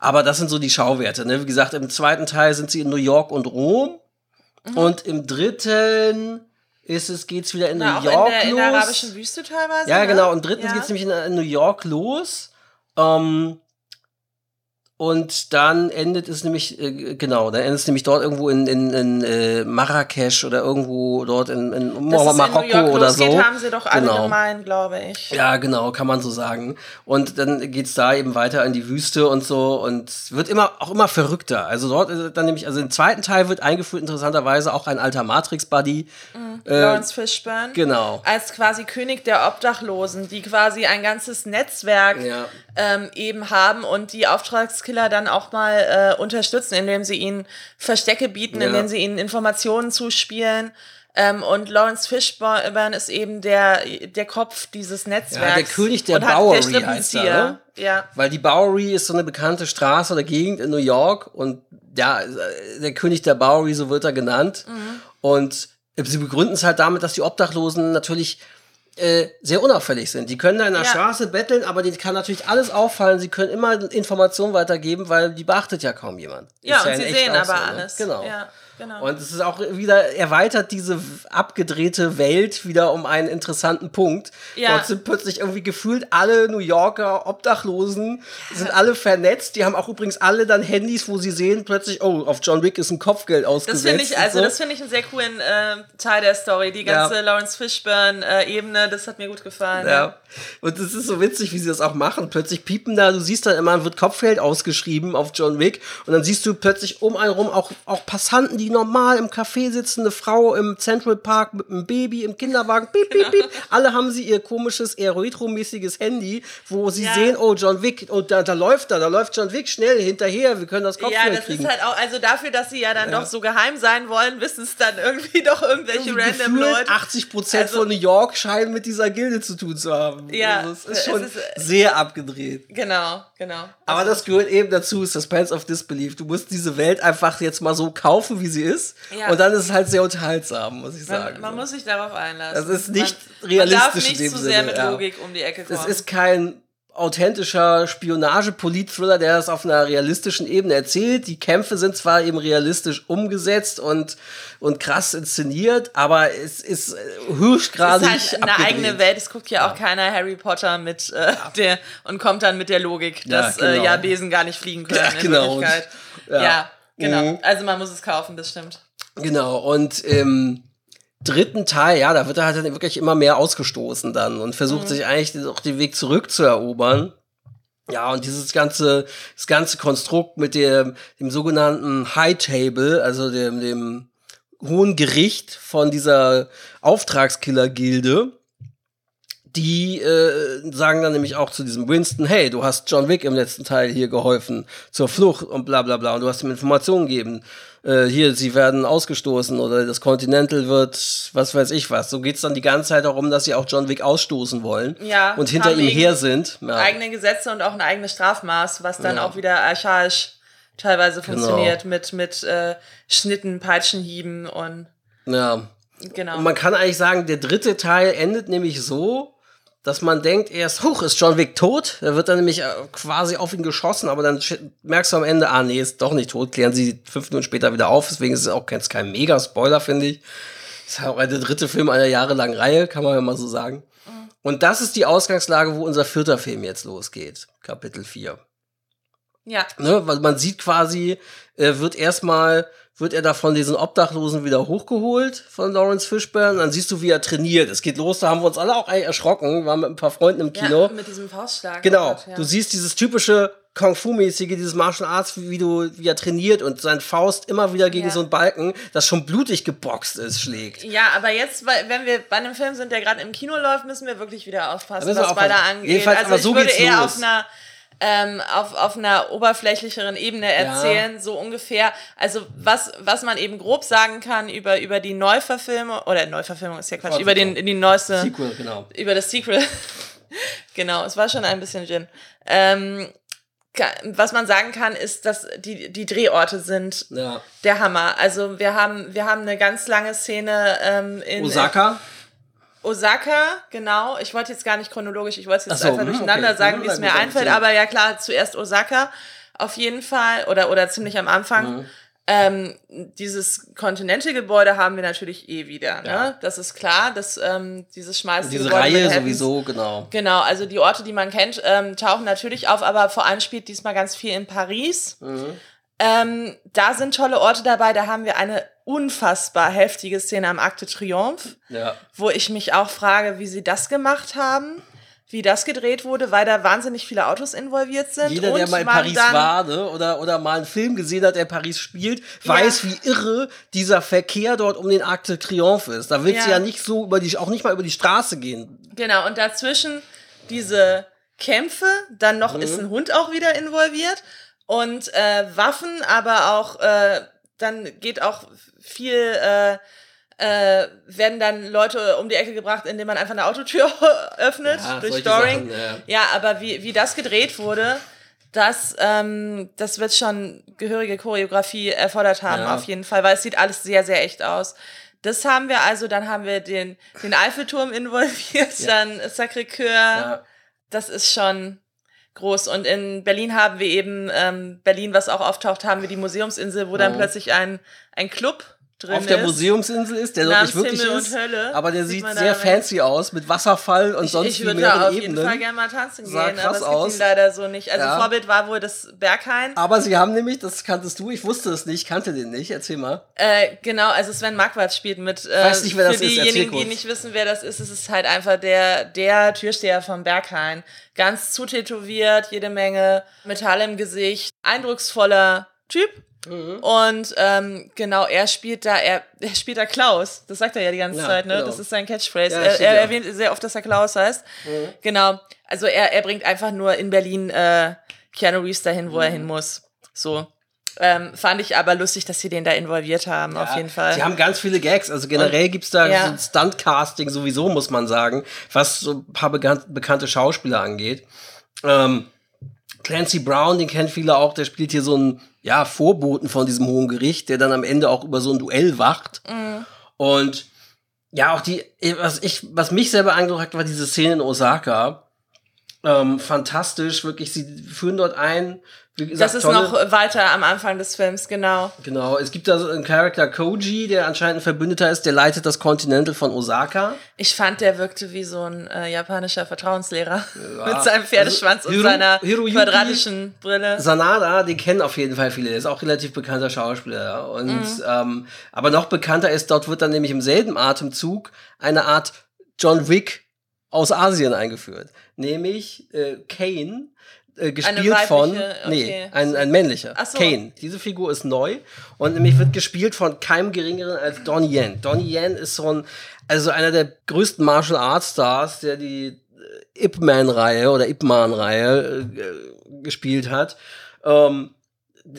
Aber das sind so die Schauwerte. Ne? Wie gesagt, im zweiten Teil sind sie in New York und Rom. Mhm. Und im dritten ist es, geht's wieder in Na, New York in der, los. In der arabischen Wüste teilweise. Ja, ne? genau. Und drittens ja. geht's nämlich in, in, New York los. Ähm, und dann endet es nämlich, äh, genau, dann endet es nämlich dort irgendwo in, in, in äh, Marrakesch oder irgendwo dort in, in Marokko oder so. Geht, haben sie doch alle genau. gemeint, glaube ich. Ja, genau, kann man so sagen. Und dann geht's da eben weiter in die Wüste und so und wird immer auch immer verrückter. Also dort ist dann nämlich, also im zweiten Teil wird eingeführt interessanterweise auch ein alter Matrix-Buddy. Mhm. Äh, Lawrence Fishburne. Genau. Als quasi König der Obdachlosen, die quasi ein ganzes Netzwerk ja. ähm, eben haben und die Auftragskiller Killer dann auch mal äh, unterstützen, indem sie ihnen Verstecke bieten, ja. indem sie ihnen Informationen zuspielen. Ähm, und Lawrence Fishburne ist eben der, der Kopf dieses Netzwerks. Ja, der König der Bowery der heißt er, ne? Ja. Weil die Bowery ist so eine bekannte Straße oder Gegend in New York und ja, der König der Bowery, so wird er genannt. Mhm. Und sie begründen es halt damit, dass die Obdachlosen natürlich äh, sehr unauffällig sind. Die können da in der ja. Straße betteln, aber denen kann natürlich alles auffallen. Sie können immer Informationen weitergeben, weil die beachtet ja kaum jemand. Ja, ist und ja sie sehen aber so, ne? alles. Genau. Ja. Genau. Und es ist auch wieder, erweitert diese abgedrehte Welt wieder um einen interessanten Punkt. Ja. Dort sind plötzlich irgendwie gefühlt alle New Yorker Obdachlosen, sind alle vernetzt. Die haben auch übrigens alle dann Handys, wo sie sehen plötzlich, oh, auf John Wick ist ein Kopfgeld ausgesetzt. Das finde ich, also so. das finde ich einen sehr coolen äh, Teil der Story. Die ganze ja. Lawrence Fishburne-Ebene, äh, das hat mir gut gefallen. Ja. Und es ist so witzig, wie sie das auch machen. Plötzlich piepen da, du siehst dann immer, wird Kopfgeld ausgeschrieben auf John Wick und dann siehst du plötzlich um einen rum auch, auch Passanten, die normal im Café sitzen, eine Frau im Central Park mit einem Baby im Kinderwagen, piep, piep, piep. Alle haben sie ihr komisches, eher retromäßiges Handy, wo sie ja. sehen, oh, John Wick, oh, da, da läuft er, da läuft John Wick schnell hinterher, wir können das kriegen. Ja, das kriegen. ist halt auch, also dafür, dass sie ja dann ja. doch so geheim sein wollen, wissen es dann irgendwie doch irgendwelche irgendwie random Leute. 80 Prozent also, von New York scheinen mit dieser Gilde zu tun zu haben. Ja. Also es ist schon es ist, sehr abgedreht. Genau, genau. Aber das gehört eben dazu, Suspense of Disbelief. Du musst diese Welt einfach jetzt mal so kaufen, wie sie ist. Ja. Und dann ist es halt sehr unterhaltsam, muss ich sagen. Man, man muss sich darauf einlassen. Das ist nicht man, realistisch man darf nicht zu Sinne. sehr mit Logik ja. um die Ecke kommen. Das ist kein authentischer Spionage-Polit-Thriller, der das auf einer realistischen Ebene erzählt. Die Kämpfe sind zwar eben realistisch umgesetzt und, und krass inszeniert, aber es ist höchstgradig Es ist halt eine abgedreht. eigene Welt. Es guckt ja auch keiner Harry Potter mit äh, ja. der und kommt dann mit der Logik, dass ja, genau. äh, ja Besen gar nicht fliegen können. Ja, genau. Ja. ja. genau. Mhm. Also man muss es kaufen, das stimmt. Genau. Und ähm, dritten Teil, ja, da wird er halt dann wirklich immer mehr ausgestoßen dann und versucht mhm. sich eigentlich auch den Weg zurückzuerobern. Ja, und dieses ganze, das ganze Konstrukt mit dem, dem sogenannten High Table, also dem, dem hohen Gericht von dieser Auftragskiller-Gilde, die äh, sagen dann nämlich auch zu diesem Winston, hey, du hast John Wick im letzten Teil hier geholfen zur Flucht und bla bla bla und du hast ihm Informationen gegeben. Äh, hier, sie werden ausgestoßen oder das Continental wird, was weiß ich was. So geht's dann die ganze Zeit darum, dass sie auch John Wick ausstoßen wollen Ja, und hinter ihm her sind. Ja. eigene Gesetze und auch ein eigenes Strafmaß, was dann Ja. auch wieder archaisch teilweise Genau. funktioniert mit, mit äh, Schnitten, Peitschenhieben und ja. genau. Und man kann eigentlich sagen, der dritte Teil endet nämlich so, dass man denkt erst, huch, ist John Wick tot? Da wird dann nämlich äh, quasi auf ihn geschossen, aber dann merkst du am Ende, ah nee, ist doch nicht tot, klären sie fünf Minuten später wieder auf, deswegen ist es auch kein, kein Mega-Spoiler, finde ich. Ist ja auch der dritte Film einer jahrelangen Reihe, kann man ja mal so sagen. Und das ist die Ausgangslage, wo unser vierter Film jetzt losgeht, Kapitel 4. ja, Ne, weil man sieht quasi, er wird erstmal, wird er da von diesen Obdachlosen wieder hochgeholt von Lawrence Fishburne. Dann siehst du, wie er trainiert. Es geht los, da haben wir uns alle auch erschrocken, waren mit ein paar Freunden im Kino. ja, mit diesem Faustschlag. genau, Oh Gott, ja. du siehst dieses typische Kung Fu-mäßige, dieses Martial Arts, wie, du, wie er trainiert und sein Faust immer wieder gegen Ja. so einen Balken, das schon blutig geboxt ist, schlägt. Ja, aber jetzt, wenn wir bei einem Film sind, der gerade im Kino läuft, müssen wir wirklich wieder aufpassen, was bei da aufpassen. angeht. Jedenfalls, also aber ich so würde geht's eher los. auf einer ähm, auf, auf einer oberflächlicheren Ebene erzählen, so ungefähr. Also was, was man eben grob sagen kann über, über die Neuverfilmung, oder Neuverfilmung ist ja Quatsch, über den, die neueste, Sequel, genau. über das Sequel. genau, es war schon ein bisschen Gin. Ähm, was man sagen kann, ist, dass die, die Drehorte sind Ja. der Hammer. Also wir haben, wir haben eine ganz lange Szene ähm, in Osaka? Osaka, genau. Ich wollte jetzt gar nicht chronologisch, ich wollte es jetzt so, einfach hm, durcheinander okay. sagen, wie es mir einfällt. Aber ja klar, zuerst Osaka auf jeden Fall oder, oder ziemlich am Anfang. Mhm. Ähm, dieses Continental-Gebäude haben wir natürlich eh wieder. Ne? Ja. Das ist klar, dass ähm, dieses schmalste Diese Gebäude Reihe sowieso, genau. Genau, also die Orte, die man kennt, ähm, tauchen natürlich auf, aber vor allem spielt diesmal ganz viel in Paris. Mhm. Ähm, da sind tolle Orte dabei, da haben wir eine unfassbar heftige Szene am Arc de Triomphe Ja. wo ich mich auch frage, wie sie das gemacht haben, wie das gedreht wurde, weil da wahnsinnig viele Autos involviert sind. Jeder, der mal in Paris war ne, oder, oder mal einen Film gesehen hat, der Paris spielt, weiß, wie irre dieser Verkehr dort um den Arc de Triomphe ist. Da willst Ja. du ja nicht so über die, auch nicht mal über die Straße gehen. Genau, und dazwischen diese Kämpfe, dann noch Mhm. ist ein Hund auch wieder involviert und äh, Waffen, aber auch, äh, dann geht auch viel, äh, äh, werden dann Leute um die Ecke gebracht, indem man einfach eine Autotür öffnet Ja, durch Storing. Sachen, ja. Ja, aber wie, wie das gedreht wurde, das, ähm, das wird schon gehörige Choreografie erfordert haben, Ja. auf jeden Fall, weil es sieht alles sehr, sehr echt aus. Das haben wir also, dann haben wir den, den Eiffelturm involviert, dann Sacré-Cœur. Das ist schon groß. Und in Berlin haben wir eben, ähm, Berlin, was auch auftaucht, haben wir die Museumsinsel, wo dann plötzlich ein, ein Club drin Auf der ist. Museumsinsel ist, der dort nicht wirklich Himmel ist. und Hölle. Aber der Sieht sieht sehr fancy aus, mit Wasserfall und Ich, sonst ich würde da auf jeden Ebenen. Fall gerne mal tanzen Sah gehen, aber es gibt aus. ihn leider so nicht. Also Ja. Vorbild war wohl das Berghain. Aber sie haben nämlich, das kanntest du, ich wusste es nicht, kannte den nicht, erzähl mal. Äh, genau, also Sven Marquardt spielt mit. Äh, Weiß nicht, wer das für ist, diejenigen, die nicht wissen, wer das ist, es ist halt einfach der, der Türsteher vom Berghain. Ganz zutätowiert, jede Menge Metall im Gesicht, eindrucksvoller Typ. Mhm. Und ähm, genau, er spielt da, er, er spielt da Klaus. Das sagt er ja die ganze Ja, Zeit, ne? genau. Das ist sein Catchphrase. Ja, er er erwähnt sehr oft, dass er Klaus heißt. Mhm. Genau. Also er, er bringt einfach nur in Berlin äh, Keanu Reeves dahin, wo er Mhm. hin muss. So. Ähm, fand ich aber lustig, dass sie den da involviert haben, auf Ja, jeden Fall. Sie haben ganz viele Gags. Also generell gibt's da ja. so ein Stunt-Casting sowieso, muss man sagen, was so ein paar bekan bekannte Schauspieler angeht. Ähm, Clancy Brown, den kennen viele auch, der spielt hier so einen ja, Vorboten von diesem Hohen Gericht, der dann am Ende auch über so ein Duell wacht. Mhm. Und ja, auch die, was ich, was mich sehr beeindruckt hat, war diese Szene in Osaka. Ähm, fantastisch, wirklich, sie führen dort ein. Gesagt, das ist tolle- noch weiter am Anfang des Films, genau. Genau, es gibt da so einen Charakter Koji, der anscheinend ein Verbündeter ist, der leitet das Continental von Osaka. Ich fand, der wirkte wie so ein äh, japanischer Vertrauenslehrer mit seinem Pferdeschwanz Also, und seiner Hiroyuki quadratischen Brille. Sanada, den kennen auf jeden Fall viele, der ist auch relativ bekannter Schauspieler. ja. Und Mhm. ähm, aber noch bekannter ist, dort wird dann nämlich im selben Atemzug eine Art John Wick aus Asien eingeführt. Nämlich äh, Kane, äh, gespielt von, okay. nee, ein, ein männlicher. So. Kane. Diese Figur ist neu und nämlich wird gespielt von keinem geringeren als Donnie Yen. Donnie Yen ist so ein, also einer der größten Martial Arts Stars, der die äh, Ip Man-Reihe oder Ip Man-Reihe äh, gespielt hat. Ähm,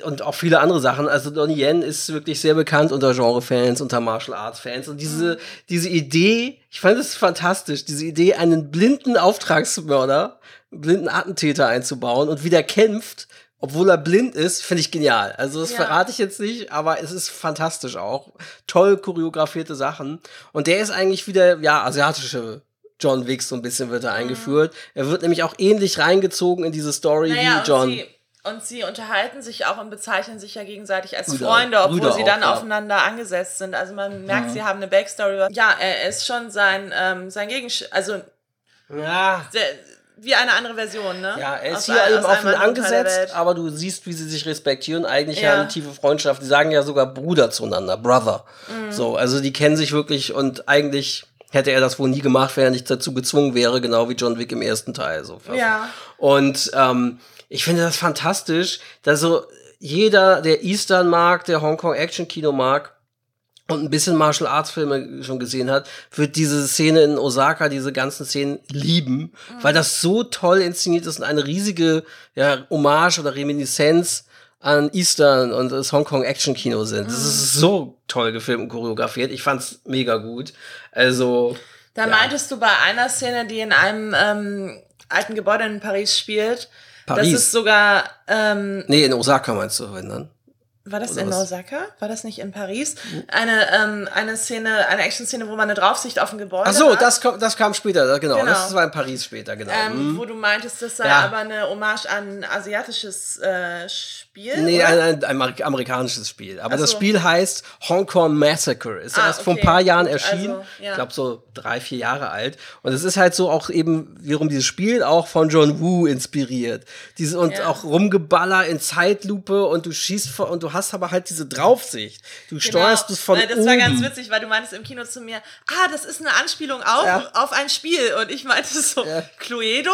und auch viele andere Sachen. Also Donnie Yen ist wirklich sehr bekannt unter Genre-Fans, unter Martial Arts-Fans. Und diese, diese Idee, ich fand es fantastisch, diese Idee, einen blinden Auftragsmörder, einen blinden Attentäter einzubauen und wie der kämpft, obwohl er blind ist, finde ich genial. Also das Ja. verrate ich jetzt nicht, aber es ist fantastisch auch. Toll choreografierte Sachen. Und der ist eigentlich wieder, ja, asiatische John Wick so ein bisschen wird er eingeführt. Er wird nämlich auch ähnlich reingezogen in diese Story Naja, wie John. Sie, und sie unterhalten sich auch und bezeichnen sich ja gegenseitig als Brüder- Freunde, obwohl Brüder sie dann auch, ja. aufeinander angesetzt sind. Also man merkt, sie haben eine Backstory. Ja, er ist schon sein, ähm, sein Gegensch... Also ja, der, wie eine andere Version, ne? Ja, er ist Aus hier ein- eben der angesetzt, aber du siehst, wie sie sich respektieren. Eigentlich Ja. ja eine tiefe Freundschaft. Die sagen ja sogar Bruder zueinander, Brother. Mhm. So, also die kennen sich wirklich und eigentlich hätte er das wohl nie gemacht, wenn er nicht dazu gezwungen wäre, genau wie John Wick im ersten Teil. So. Ja. Und ähm, ich finde das fantastisch, dass so jeder, der Eastern mag, der Hongkong Action Kino mag, und ein bisschen Martial Arts Filme schon gesehen hat, wird diese Szene in Osaka, diese ganzen Szenen lieben, weil das so toll inszeniert ist und eine riesige ja, Hommage oder Reminiszenz an Eastern und das Hongkong Action Kino sind. Das ist so toll gefilmt und choreografiert. Ich fand's mega gut. Also Da meintest du bei einer Szene, die in einem ähm, alten Gebäude in Paris spielt, Paris. das ist sogar, ähm, nee, in Osaka meinst du, wenn dann? War das in? Hm. Osaka? War das nicht in Paris? Eine, ähm, eine Szene, eine Action-Szene, wo man eine Draufsicht auf ein Gebäude Ach so, hat. das, kom das kam später, genau. Genau. Das war in Paris später, genau. Ähm, Wo du meintest, das sei Ja. aber eine Hommage an ein asiatisches äh, Spiel. Nee, ein, ein, ein Amer- amerikanisches Spiel. Aber Ach das so. Spiel heißt Hong Kong Massacre. Ist Ah, erst vor ein okay. paar Jahren erschienen. also, ja. Ich glaube so drei, vier Jahre alt. Und es ist halt so auch eben, wiederum dieses Spiel auch von John Woo inspiriert. Diese, und Ja. auch Rumgeballer in Zeitlupe und du schießt vor, und du hast aber halt diese Draufsicht. Du steuerst es von Das oben. war ganz witzig, weil du meintest im Kino zu mir, ah, das ist eine Anspielung auf, Ja. auf ein Spiel. Und ich meinte so, Ja. Cluedo?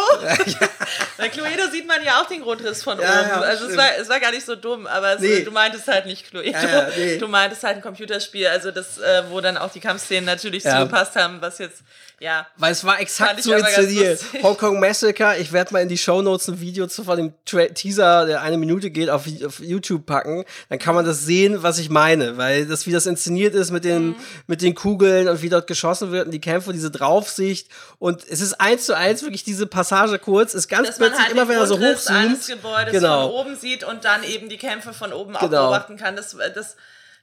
Bei Cluedo sieht man ja auch den Grundriss von Ja, oben. ja, also es war, es war gar nicht so dumm, aber es, Nee. du meintest halt nicht Cluedo. Ja, ja, nee. Du meintest halt ein Computerspiel, also das, äh, wo dann auch die Kampfszenen natürlich Ja. zugepasst haben, was jetzt, ja. Weil es war exakt so inszeniert. lustig. Hongkong Massacre, ich werde mal in die Shownotes ein Video zu von dem Tra Teaser, der eine Minute geht, auf, auf YouTube packen. Dann kann man das sehen, was ich meine. Weil das, wie das inszeniert ist mit den, Mhm. mit den Kugeln und wie dort geschossen wird und die Kämpfe, diese Draufsicht. Und es ist eins zu eins wirklich diese Passage kurz, ist ganz Dass plötzlich halt immer, wenn er so eines hochzoomt. Gebäudes Genau. von oben sieht und dann eben die Kämpfe von oben auch Genau. beobachten kann. Das, das,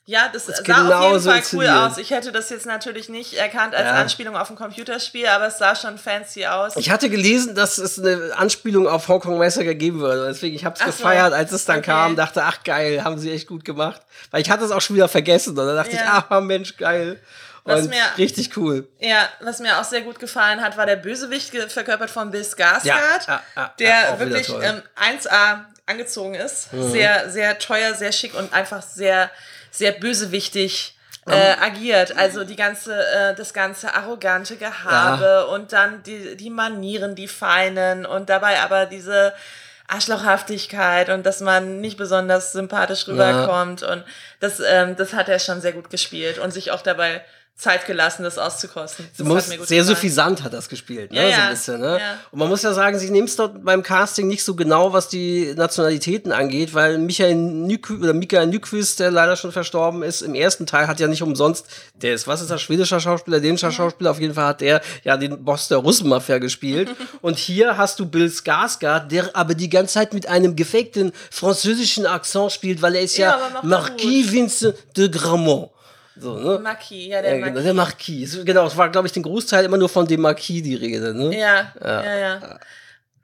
ja, das, sah auf jeden Fall cool aus. Ich hätte das jetzt natürlich nicht erkannt als Ja. Anspielung auf ein Computerspiel, aber es sah schon fancy aus. Ich hatte gelesen, dass es eine Anspielung auf Hongkong Massacre geben würde. Deswegen, ich habe es gefeiert, als es dann Okay. kam. Dachte, ach geil, haben sie echt gut gemacht. Weil ich hatte es auch schon wieder vergessen. Und dann dachte Ja. ich, ah Mensch, geil. Was Und mir- richtig cool. Ja, was mir auch sehr gut gefallen hat, war der Bösewicht, verkörpert von Bill Skarsgård, Ja, ja, ja, der wieder wirklich. Mhm. ähm, 1A angezogen ist. Sehr, sehr teuer, sehr schick und einfach sehr, sehr bösewichtig äh, agiert. Also die ganze, äh, das ganze arrogante Gehabe und dann die, die Manieren, die feinen und dabei aber diese Arschlochhaftigkeit und dass man nicht besonders sympathisch rüberkommt. Und das, ähm, das hat er schon sehr gut gespielt und sich auch dabei Zeit gelassen, das auszukosten. Das gut sehr gefallen. suffisant hat das gespielt, ne? Ja, so ja, ein bisschen, ne? ja. Und man muss ja sagen, sie nehmen es dort beim Casting nicht so genau, was die Nationalitäten angeht, weil Michael Nyqvist, oder Mikael Nyqvist, der leider schon verstorben ist, im ersten Teil hat ja nicht umsonst, der ist, was ist das, schwedischer Schauspieler, dänischer Schauspieler, auf jeden Fall hat der ja den Boss der Russenmafia gespielt. Und hier hast du Bill Skarsgård, der aber die ganze Zeit mit einem gefakten französischen Akzent spielt, weil er ist Ja, ja, er Marquis Vincent de Gramont. So, ne? Marquis, ja, der Ja, genau, Marquis. der Marquis. Genau, es war, glaube ich, den Großteil immer nur von dem Marquis die Rede, ne? Ja, ja, ja.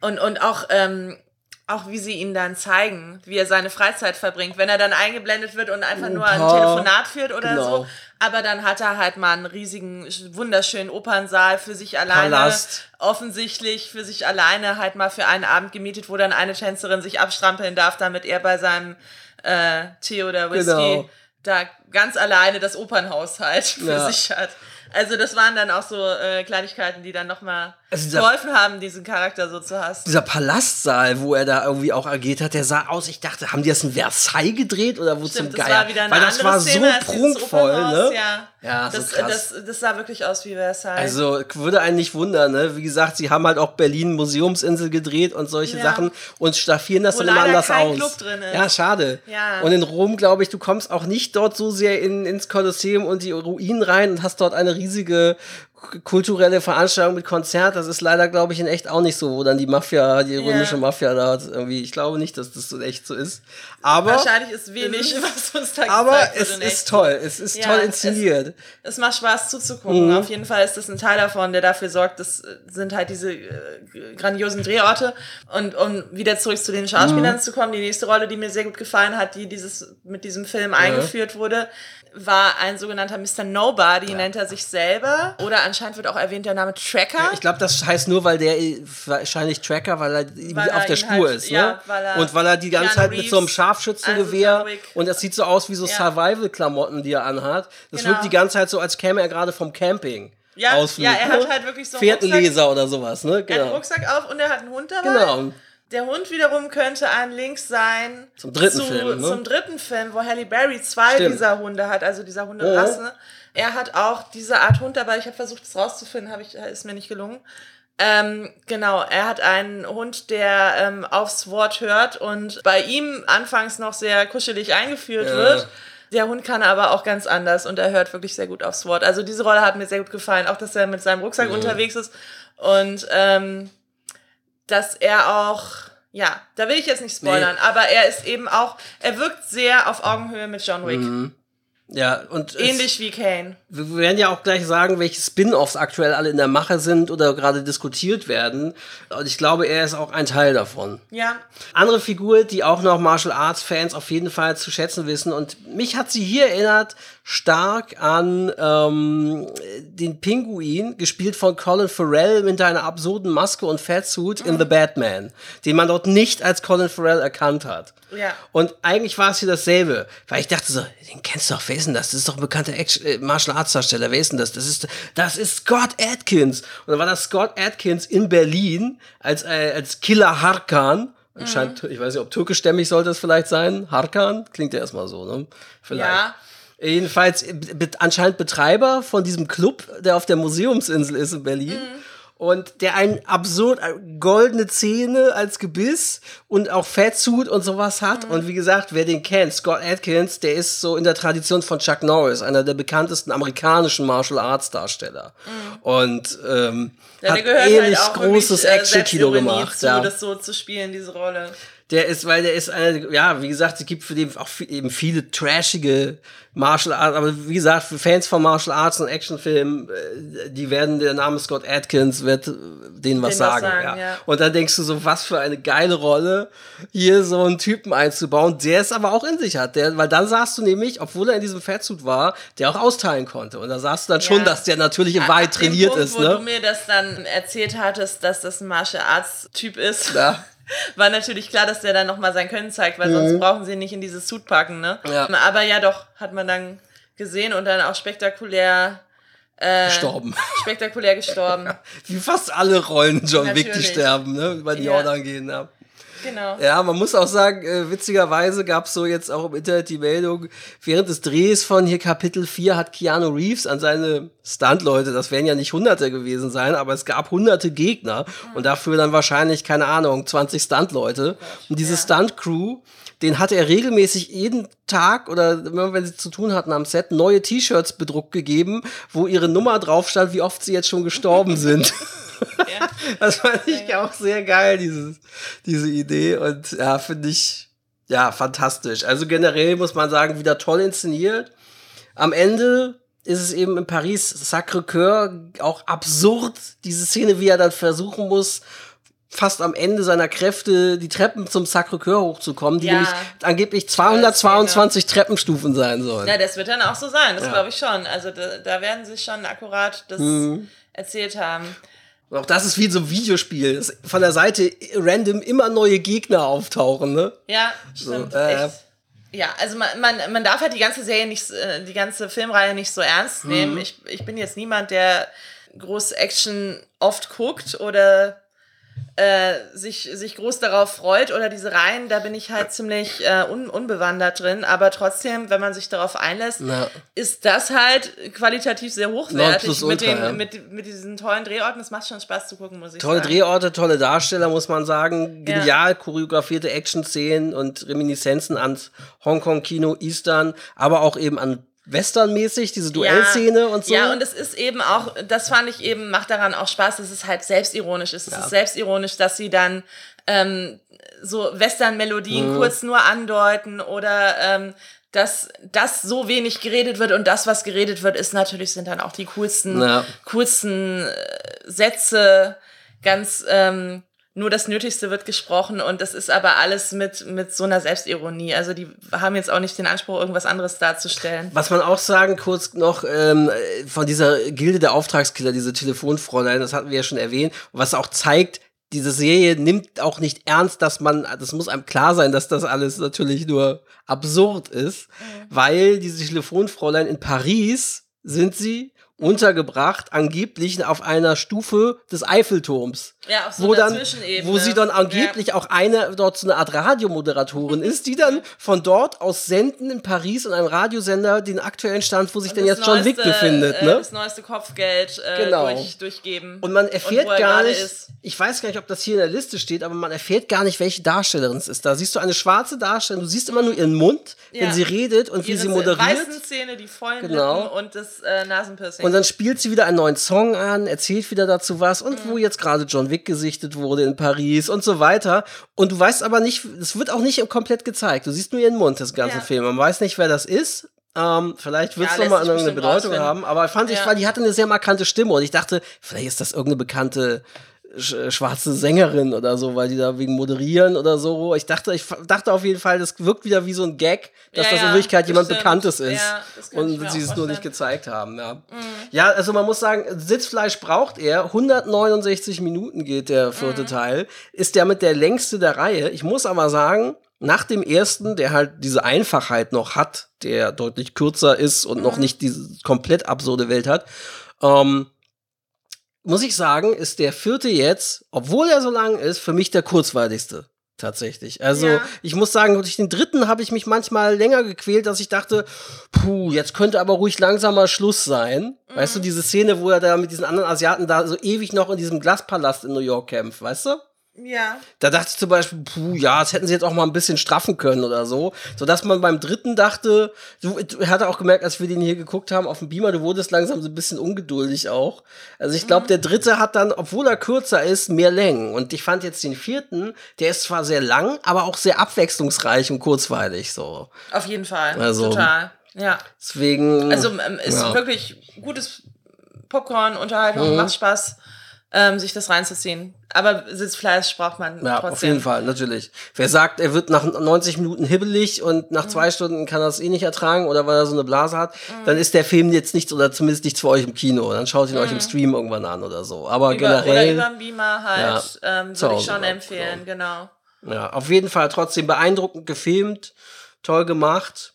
Und, und auch, ähm, auch wie sie ihn dann zeigen, wie er seine Freizeit verbringt, wenn er dann eingeblendet wird und einfach nur ein Opa. Telefonat führt oder Genau. so. Aber dann hat er halt mal einen riesigen, wunderschönen Opernsaal für sich alleine. Palast. Offensichtlich für sich alleine halt mal für einen Abend gemietet, wo dann eine Tänzerin sich abstrampeln darf, damit er bei seinem äh, Tee oder Whisky Genau. Da ganz alleine das Opernhaus halt für Ja. sich hat. Also das waren dann auch so äh, Kleinigkeiten, die dann nochmal Also dieser- geholfen haben, diesen Charakter so zu hassen. Dieser Palastsaal, wo er da irgendwie auch agiert hat, der sah aus, ich dachte, haben die das in Versailles gedreht oder wo Stimmt, zum das Geier? war wieder eine Weil das war Szene so prunkvoll, ne? Ja, Ja, so das, krass. Das, das sah wirklich aus wie Versailles. Also würde einen nicht wundern, ne? Wie gesagt, sie haben halt auch Berlin Museumsinsel gedreht und solche Ja. Sachen und staffieren das Wo dann immer anders kein aus. Club drin ist. Ja, schade. Ja. Und in Rom, glaube ich, du kommst auch nicht dort so sehr in, ins Kolosseum und die Ruinen rein und hast dort eine riesige kulturelle Veranstaltung mit Konzert. Das ist leider, glaube ich, in echt auch nicht so, wo dann die Mafia, die römische Mafia da irgendwie. Ich glaube nicht, dass das so echt so ist. Aber, Wahrscheinlich ist wenig, was uns da aber es in ist echt. toll. Es ist Ja, toll es- inszeniert. Es macht Spaß zuzugucken. Mhm. Auf jeden Fall ist das ein Teil davon, der dafür sorgt, das äh, sind halt diese äh, grandiosen Drehorte. Und um wieder zurück zu den Mhm. Schauspielern zu kommen, die nächste Rolle, die mir sehr gut gefallen hat, die dieses mit diesem Film eingeführt wurde, war ein sogenannter Mr. Nobody, nennt er sich selber. Oder anscheinend wird auch erwähnt der Name Tracker. Ich glaube, das heißt nur, weil der wahrscheinlich Tracker, weil er Weil auf er der Spur halt- ist, ja, ne? weil er und weil er die ganze Zeit mit so einem Reeves, Scharfschützengewehr also und das sieht so aus wie so Ja. Survival-Klamotten, die er anhat. Das Genau. wirkt die ganze Zeit so, als käme er gerade vom Camping. Ja, Ausflug, ja, er hat halt wirklich so einen Pferdenleser oder sowas, ne? Er hat einen Genau. Rucksack auf und er hat einen Hund dabei. Genau. Der Hund wiederum könnte ein Link sein Zum dritten zu, Film, ne? Zum dritten Film, wo Halle Berry zwei Stimmt. dieser Hunde hat, also dieser Hunderasse. Er hat auch diese Art Hund dabei. Ich habe versucht, es rauszufinden, habe ich, ist mir nicht gelungen. Ähm, genau, er hat einen Hund, der ähm, aufs Wort hört und bei ihm anfangs noch sehr kuschelig eingeführt Ja. wird. Der Hund kann aber auch ganz anders und er hört wirklich sehr gut aufs Wort. Also diese Rolle hat mir sehr gut gefallen, auch dass er mit seinem Rucksack unterwegs ist und ähm, dass er auch, ja, da will ich jetzt nicht spoilern, aber er ist eben auch, er wirkt sehr auf Augenhöhe mit John Wick. Ja, und es- Ähnlich wie Kane. Wir werden ja auch gleich sagen, welche Spin-offs aktuell alle in der Mache sind oder gerade diskutiert werden. Und ich glaube, er ist auch ein Teil davon. Ja, Andere Figur, die auch noch Martial Arts Fans auf jeden Fall zu schätzen wissen. Und mich hat sie hier erinnert stark an ähm, den Pinguin, gespielt von Colin Farrell mit einer absurden Maske und Fatsuit in The Batman, den man dort nicht als Colin Farrell erkannt hat. Ja. Und eigentlich war es hier dasselbe, weil ich dachte so, den kennst du doch, wer ist denn das? Das ist doch ein bekannter Action, äh, Martial Arts Darsteller, wer ist denn das? Das ist, das ist Scott Atkins. Und dann war das Scott Atkins in Berlin als, äh, als Killer Harkan. Anscheinend, ich weiß nicht, ob türkischstämmig sollte es vielleicht sein. Harkan, klingt ja erstmal so, ne? Vielleicht. ja. Jedenfalls äh, anscheinend Betreiber von diesem Club, der auf der Museumsinsel ist in Berlin. Und der einen absurd äh, goldene Zähne als Gebiss und auch Fatsuit und sowas hat. Und wie gesagt, wer den kennt, Scott Atkins, der ist so in der Tradition von Chuck Norris, einer der bekanntesten amerikanischen Martial Arts Darsteller. Und ähm, Ja, hat ähnlich halt großes äh, Action-Kino gemacht. Zu, ja. das so zu spielen, diese Rolle. Der ist, weil der ist eine, ja, wie gesagt, es gibt für den auch viel, eben viele trashige Martial Arts, aber wie gesagt, für Fans von Martial Arts und Actionfilmen, äh, die werden, der Name Scott Atkins wird äh, denen was sagen. sagen, ja. ja. Und dann denkst du so, was für eine geile Rolle, hier so einen Typen einzubauen, der es aber auch in sich hat. Der, weil dann sahst du nämlich, obwohl er in diesem Fatsuit war, der auch austeilen konnte. Und da sahst du dann schon, Ja. dass der natürlich weit dem trainiert Punkt, ist, wo du ne? mir das dann erzählt hattest, dass das ein Martial Arts Typ ist, Ja. war natürlich klar, dass der dann nochmal sein Können zeigt, weil sonst brauchen sie ihn nicht in dieses Suit packen, ne? Mhm. Ja. Aber ja, doch, hat man dann gesehen und dann auch spektakulär, äh, Gestorben. spektakulär gestorben. Wie fast alle Rollen John Wick, die sterben, ne? Über die Ja. Jordan gehen, ja. Genau. Ja, man muss auch sagen, äh, witzigerweise gab es so jetzt auch im Internet die Meldung, während des Drehs von hier Kapitel 4 hat Keanu Reeves an seine Stuntleute, das werden ja nicht hunderte gewesen sein, aber es gab hunderte Gegner und dafür dann wahrscheinlich, keine Ahnung, 20 Stuntleute. Und diese Ja. Stunt-Crew, den hat er regelmäßig jeden Tag oder immer wenn sie zu tun hatten am Set, neue T-Shirts bedruckt gegeben, wo ihre Nummer drauf stand, wie oft sie jetzt schon gestorben sind. Ja. Das fand ich auch sehr geil, dieses, diese Idee. Und ja, finde ich, ja, fantastisch. Also generell muss man sagen, wieder toll inszeniert. Am Ende ist es eben in Paris Sacré-Cœur auch absurd, diese Szene, wie er dann versuchen muss, fast am Ende seiner Kräfte die Treppen zum Sacré-Cœur hochzukommen, die Ja. nämlich angeblich 222 Treppenstufen sein sollen. Na, das wird dann auch so sein, das Ja. glaube ich schon. Also da, da werden sie schon akkurat das Mhm. erzählt haben. Und Auch das ist wie so ein Videospiel, dass von der Seite random immer neue Gegner auftauchen, ne? Ja, stimmt. So, äh. Ja, also man, man, man darf halt die ganze Serie nicht, äh, die ganze Filmreihe nicht so ernst nehmen. Ich, ich bin jetzt niemand, der groß Action oft guckt oder äh, sich, sich groß darauf freut oder diese Reihen, da bin ich halt ziemlich äh, un, unbewandert drin. Aber trotzdem, wenn man sich darauf einlässt, Ja. ist das halt qualitativ sehr hochwertig mit, Nonplusultra, den, ja. mit, mit diesen tollen Drehorten. Es macht schon Spaß zu gucken, muss ich Tolle sagen. Drehorte, tolle Darsteller, muss man sagen. Ja. Genial choreografierte Action-Szenen und Reminiszenzen ans Hongkong-Kino, Eastern, aber auch eben an Western-mäßig, diese Duellszene und so. Ja, und es ist eben auch, das fand ich eben, macht daran auch Spaß, dass es halt selbstironisch ist. Es ist selbstironisch, dass sie dann ähm, so Western-Melodien Mhm. kurz nur andeuten oder ähm, dass das so wenig geredet wird und das, was geredet wird, ist natürlich, sind dann auch die coolsten, Ja. coolsten äh, Sätze, ganz ähm, nur das Nötigste wird gesprochen und das ist aber alles mit, mit so einer Selbstironie. Also die haben jetzt auch nicht den Anspruch, irgendwas anderes darzustellen. Was man auch sagen, kurz noch ähm, von dieser Gilde der Auftragskiller, diese Telefonfräulein, das hatten wir ja schon erwähnt, was auch zeigt, diese Serie nimmt auch nicht ernst, dass man, das muss einem klar sein, dass das alles natürlich nur absurd ist, weil diese Telefonfräulein in Paris sind sie untergebracht, angeblich auf einer Stufe des Eiffelturms. Ja, auf so wo einer dann, wo sie dann angeblich auch eine dort so eine Art Radiomoderatorin ist, die dann von dort aus senden in Paris und einem Radiosender den aktuellen Stand, wo sich denn jetzt John Wick neueste, befindet, äh, ne? Das neueste Kopfgeld äh, Genau. durch, durchgeben. Und man erfährt er gar nicht, Ist. ich weiß gar nicht, ob das hier in der Liste steht, aber man erfährt gar nicht, welche Darstellerin es ist. Da siehst du eine schwarze Darstellerin, du siehst immer nur ihren Mund, wenn Ja. sie redet und wie Ihre sie moderiert. weißen Zähne, die vollen Genau. Lippen und das äh, Nasenpiercing. Und dann spielt sie wieder einen neuen Song an, erzählt wieder dazu was und wo jetzt gerade John Wick gesichtet wurde in Paris und so weiter. Und du weißt aber nicht, es wird auch nicht komplett gezeigt. Du siehst nur ihren Mund, das ganze Ja. Film. Man weiß nicht, wer das ist. Ähm, vielleicht wird es Ja, nochmal bestimmt Bedeutung rausfinden. haben. Aber fand ich, Ja. weil die hatte eine sehr markante Stimme und ich dachte, vielleicht ist das irgendeine bekannte schwarze Sängerin oder so, weil die da wegen moderieren oder so. Ich dachte, ich dachte auf jeden Fall, das wirkt wieder wie so ein Gag, dass Ja, das in Wirklichkeit jemand bestimmt. Bekanntes ist. Ja, und sie es nur nicht gezeigt haben, ja. Ja, also man muss sagen, Sitzfleisch braucht er. 169 Minuten geht der vierte Teil. Ist der mit der längste der Reihe. Ich muss aber sagen, nach dem ersten, der halt diese Einfachheit noch hat, der deutlich kürzer ist und noch nicht diese komplett absurde Welt hat, ähm, muss ich sagen, ist der vierte jetzt, obwohl er so lang ist, für mich der kurzweiligste. Tatsächlich. Also, Ja. ich muss sagen, durch den dritten habe ich mich manchmal länger gequält, dass ich dachte, puh, jetzt könnte aber ruhig langsamer Schluss sein. Weißt du, diese Szene, wo er da mit diesen anderen Asiaten da so ewig noch in diesem Glaspalast in New York kämpft, weißt du? Ja. Da dachte ich zum Beispiel, puh, ja, das hätten sie jetzt auch mal ein bisschen straffen können oder so. Sodass man beim dritten dachte, du, du hatte auch gemerkt, als wir den hier geguckt haben auf dem Beamer, du wurdest langsam so ein bisschen ungeduldig auch. Also ich glaube, der dritte hat dann, obwohl er kürzer ist, mehr Längen. Und ich fand jetzt den vierten, der ist zwar sehr lang, aber auch sehr abwechslungsreich und kurzweilig so. Auf jeden Fall. Also- Total. Ja. Deswegen. Also ähm, ist ja. wirklich gutes Popcorn, Unterhaltung, macht Spaß, ähm, sich das reinzuziehen. Aber Sitzfleisch braucht man Ja, trotzdem. auf jeden Fall, natürlich. Wer sagt, er wird nach 90 Minuten hibbelig und Mhm. nach zwei Stunden kann er es eh nicht ertragen oder weil er so eine Blase hat, dann ist der Film jetzt nichts oder zumindest nichts für euch im Kino. Dann schaut ihn euch im Stream irgendwann an oder so. Aber Mhm. Über, oder generell, über den Beamer halt, ähm, Zu würde ich schon empfehlen, genau. ja, auf jeden Fall trotzdem beeindruckend gefilmt, toll gemacht.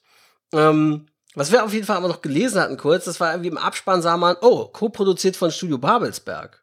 Ähm, was wir auf jeden Fall aber noch gelesen hatten kurz, das war irgendwie im Abspann sah man, oh, co-produziert von Studio Babelsberg.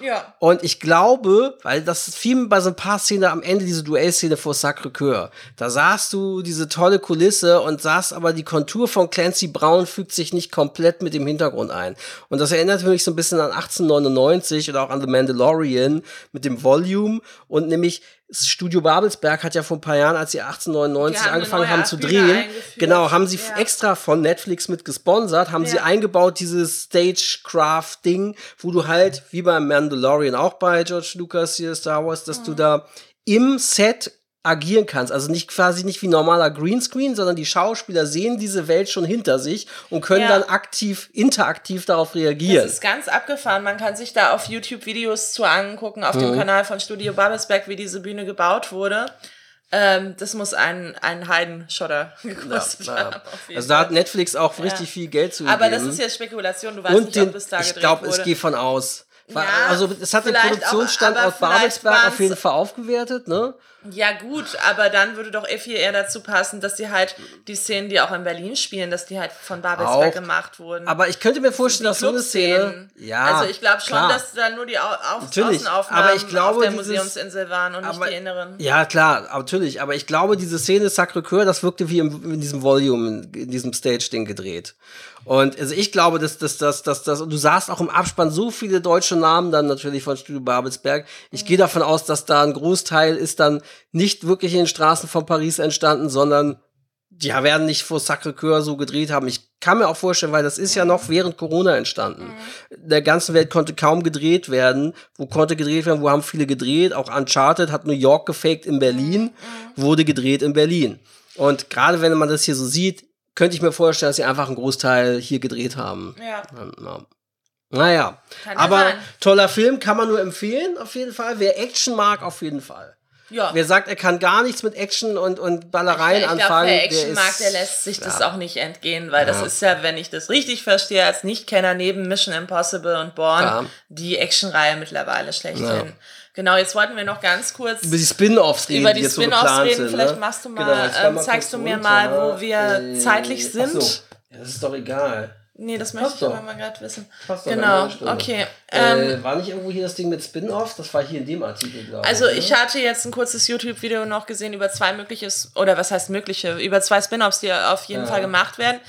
Ja. Und ich glaube, weil das fiel bei so ein paar Szenen am Ende, diese Duellszene vor Sacré-Cœur, da sahst du diese tolle Kulisse und sahst aber die Kontur von Clancy Brown fügt sich nicht komplett mit dem Hintergrund ein. Und das erinnert mich so ein bisschen an 1899 oder auch an The Mandalorian mit dem Volume und nämlich Studio Babelsberg hat ja vor ein paar Jahren, als sie 1899 Die haben eine angefangen haben zu drehen, genau, haben sie Ja. extra von Netflix mit gesponsert, haben sie Ja. eingebaut, dieses Stagecraft-Ding, wo du halt, wie beim Mandalorian auch bei George Lucas hier Star Wars, dass Mhm. du da im Set agieren kannst. Also nicht quasi nicht wie normaler Greenscreen, sondern die Schauspieler sehen diese Welt schon hinter sich und können Ja. dann aktiv, interaktiv darauf reagieren. Das ist ganz abgefahren. Man kann sich da auf YouTube Videos zu angucken, auf Mhm. dem Kanal von Studio Babelsberg, wie diese Bühne gebaut wurde. Ähm, das muss ein, ein Heidenschotter gekostet Ja, haben. ja. Also da hat. Netflix auch richtig viel Geld zu Aber das ist jetzt Spekulation. Du weißt und nicht, den, ob es da ich glaube, es geht von aus. Ja, also es hat den Produktionsstandort Babelsberg auf jeden Fall aufgewertet, ne? Ja, gut, aber dann würde doch eh viel eher dazu passen, dass die halt die Szenen, die auch in Berlin spielen, dass die halt von Babelsberg gemacht wurden. Aber ich könnte mir vorstellen, dass so eine Szene. Ja, also ich glaube schon, klar. dass da nur die Au auf Natürlich, Außenaufnahmen aber ich glaube, auf der dieses- Museumsinsel waren und nicht aber- die inneren. Ja, klar, natürlich. Aber ich glaube, diese Szene Sacré-Cœur, das wirkte wie im, in diesem Volume, in diesem Stage-Ding gedreht. Und also ich glaube, dass dass dass dass dass und du sahst auch im Abspann so viele deutsche Namen dann natürlich von Studio Babelsberg. Ich gehe davon aus, dass da ein Großteil ist dann nicht wirklich in den Straßen von Paris entstanden, sondern die werden nicht vor Sacré-Cœur so gedreht haben. Ich kann mir auch vorstellen, weil das ist ja noch während Corona entstanden. In der ganzen Welt konnte kaum gedreht werden. Wo konnte gedreht werden? Wo haben viele gedreht? Auch Uncharted hat New York gefaked in Berlin, wurde gedreht in Berlin. Und gerade wenn man das hier so sieht, könnte ich mir vorstellen, dass sie einfach einen Großteil hier gedreht haben. Ja. Ja. Naja, Kann aber sein. toller Film, kann man nur empfehlen, auf jeden Fall. Wer Action mag, auf jeden Fall. Ja. Wer sagt, er kann gar nichts mit Action und, und Ballereien ich anfangen, glaube, wer Action der mag, der lässt sich das ja. auch nicht entgehen, weil das Ja. ist ja, wenn ich das richtig verstehe, als Nichtkenner neben Mission Impossible und Born Ja. die Actionreihe mittlerweile schlechthin. Genau, jetzt wollten wir noch ganz kurz über die Spin-offs reden, über die so Spin-offs geplant reden. sind, Vielleicht ne? machst du mal, Genau, ich fahr ähm, zeigst du mir runter. mal, wo wir Äh, zeitlich ach sind. so. Ja, das ist doch egal. Nee, das möchte Passt ich aber doch. mal gerade wissen. Passt doch, Genau, eine Stunde. okay. Ähm, äh, war nicht irgendwo hier das Ding mit Spin-offs? Das war hier in dem Artikel, glaube Also ich. ich ne? hatte jetzt ein kurzes YouTube-Video noch gesehen über zwei mögliches, oder was heißt mögliche, über zwei Spin-offs, die auf jeden Ja. Fall gemacht werden.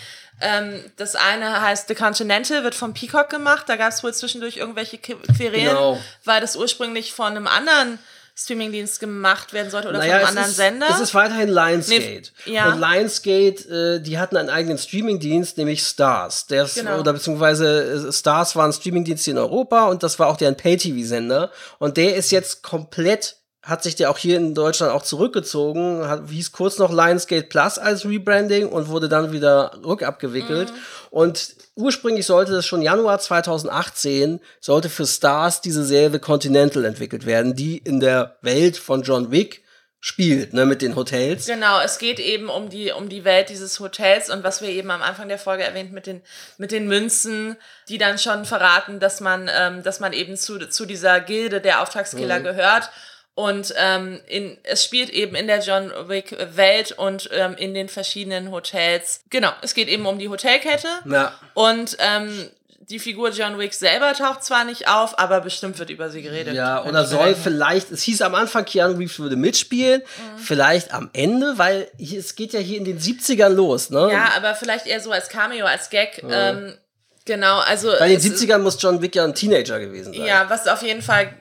Ähm, das eine heißt The Continental, wird vom Peacock gemacht. Da gab es wohl zwischendurch irgendwelche Querelen, Genau. weil das ursprünglich von einem anderen Streamingdienst gemacht werden sollte oder Naja, von einem anderen ist, Sender. Es ist weiterhin Lionsgate. Nee, ja. Und Lionsgate, äh, die hatten einen eigenen Streamingdienst, nämlich Stars. Der ist, Genau. Oder beziehungsweise äh, Stars war ein Streamingdienst in Europa und das war auch deren Pay-TV-Sender. Und der ist jetzt komplett, hat sich der auch hier in Deutschland auch zurückgezogen, hat, hieß kurz noch Lionsgate Plus als Rebranding und wurde dann wieder rückabgewickelt. Mhm. Und ursprünglich sollte das schon Januar 2018, sollte für Stars diese Serie The Continental entwickelt werden, die in der Welt von John Wick spielt, ne, mit den Hotels. Genau, es geht eben um die, um die Welt dieses Hotels und was wir eben am Anfang der Folge erwähnt mit den, mit den Münzen, die dann schon verraten, dass man, ähm, dass man eben zu, zu dieser Gilde der Auftragskiller gehört. Und ähm, in, es spielt eben in der John Wick Welt und ähm, in den verschiedenen Hotels. Genau, es geht eben um die Hotelkette. Ja. Und ähm, die Figur John Wick selber taucht zwar nicht auf, aber bestimmt wird über sie geredet. Ja, oder soll denken. vielleicht, es hieß am Anfang, Keanu Reeves würde mitspielen, Mhm. vielleicht am Ende, weil es geht ja hier in den 70ern los, ne? Ja, aber vielleicht eher so als Cameo, als Gag. Ähm, genau, also. Bei den es ist- 70ern muss John Wick ja ein Teenager gewesen sein. Ja, was auf jeden Fall,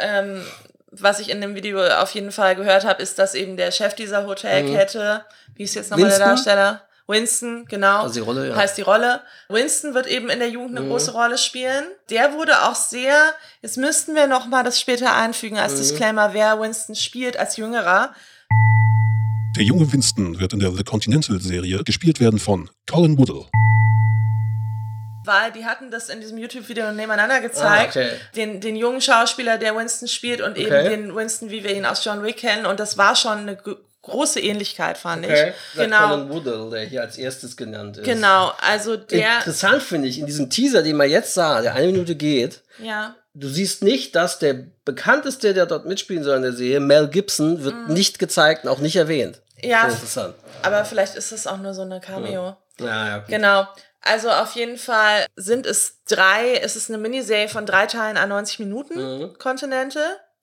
ähm, was ich in dem Video auf jeden Fall gehört habe, ist, dass eben der Chef dieser Hotelkette, wie ist jetzt nochmal der? Darsteller? Winston, genau. Also die Rolle, ja. Heißt die Rolle. Winston wird eben in der Jugend Mhm. eine große Rolle spielen. Der wurde auch sehr, jetzt müssten wir nochmal das später einfügen Mhm. als Disclaimer, wer Winston spielt als Jüngerer. Der junge Winston wird in der The Continental-Serie gespielt werden von Colin Woodle. Weil die hatten das in diesem YouTube-Video nebeneinander gezeigt. Ah, okay. den, den jungen Schauspieler, der Winston spielt und eben Okay. den Winston, wie wir ihn aus John Wick kennen. Und das war schon eine große Ähnlichkeit, fand Okay. ich. Der Genau. Colin Woodle, der hier als erstes genannt ist. Genau, also der, Interessant finde ich, in diesem Teaser, den man jetzt sah, der eine Minute geht, ja, du siehst nicht, dass der bekannteste, der dort mitspielen soll in der Serie, Mel Gibson, wird nicht gezeigt und auch nicht erwähnt. Ja. Interessant. aber vielleicht ist es auch nur so eine Cameo. Ja, ja, okay. Genau. Also auf jeden Fall sind es drei, es ist eine Miniserie von drei Teilen an 90 Minuten, Mhm. Kontinente.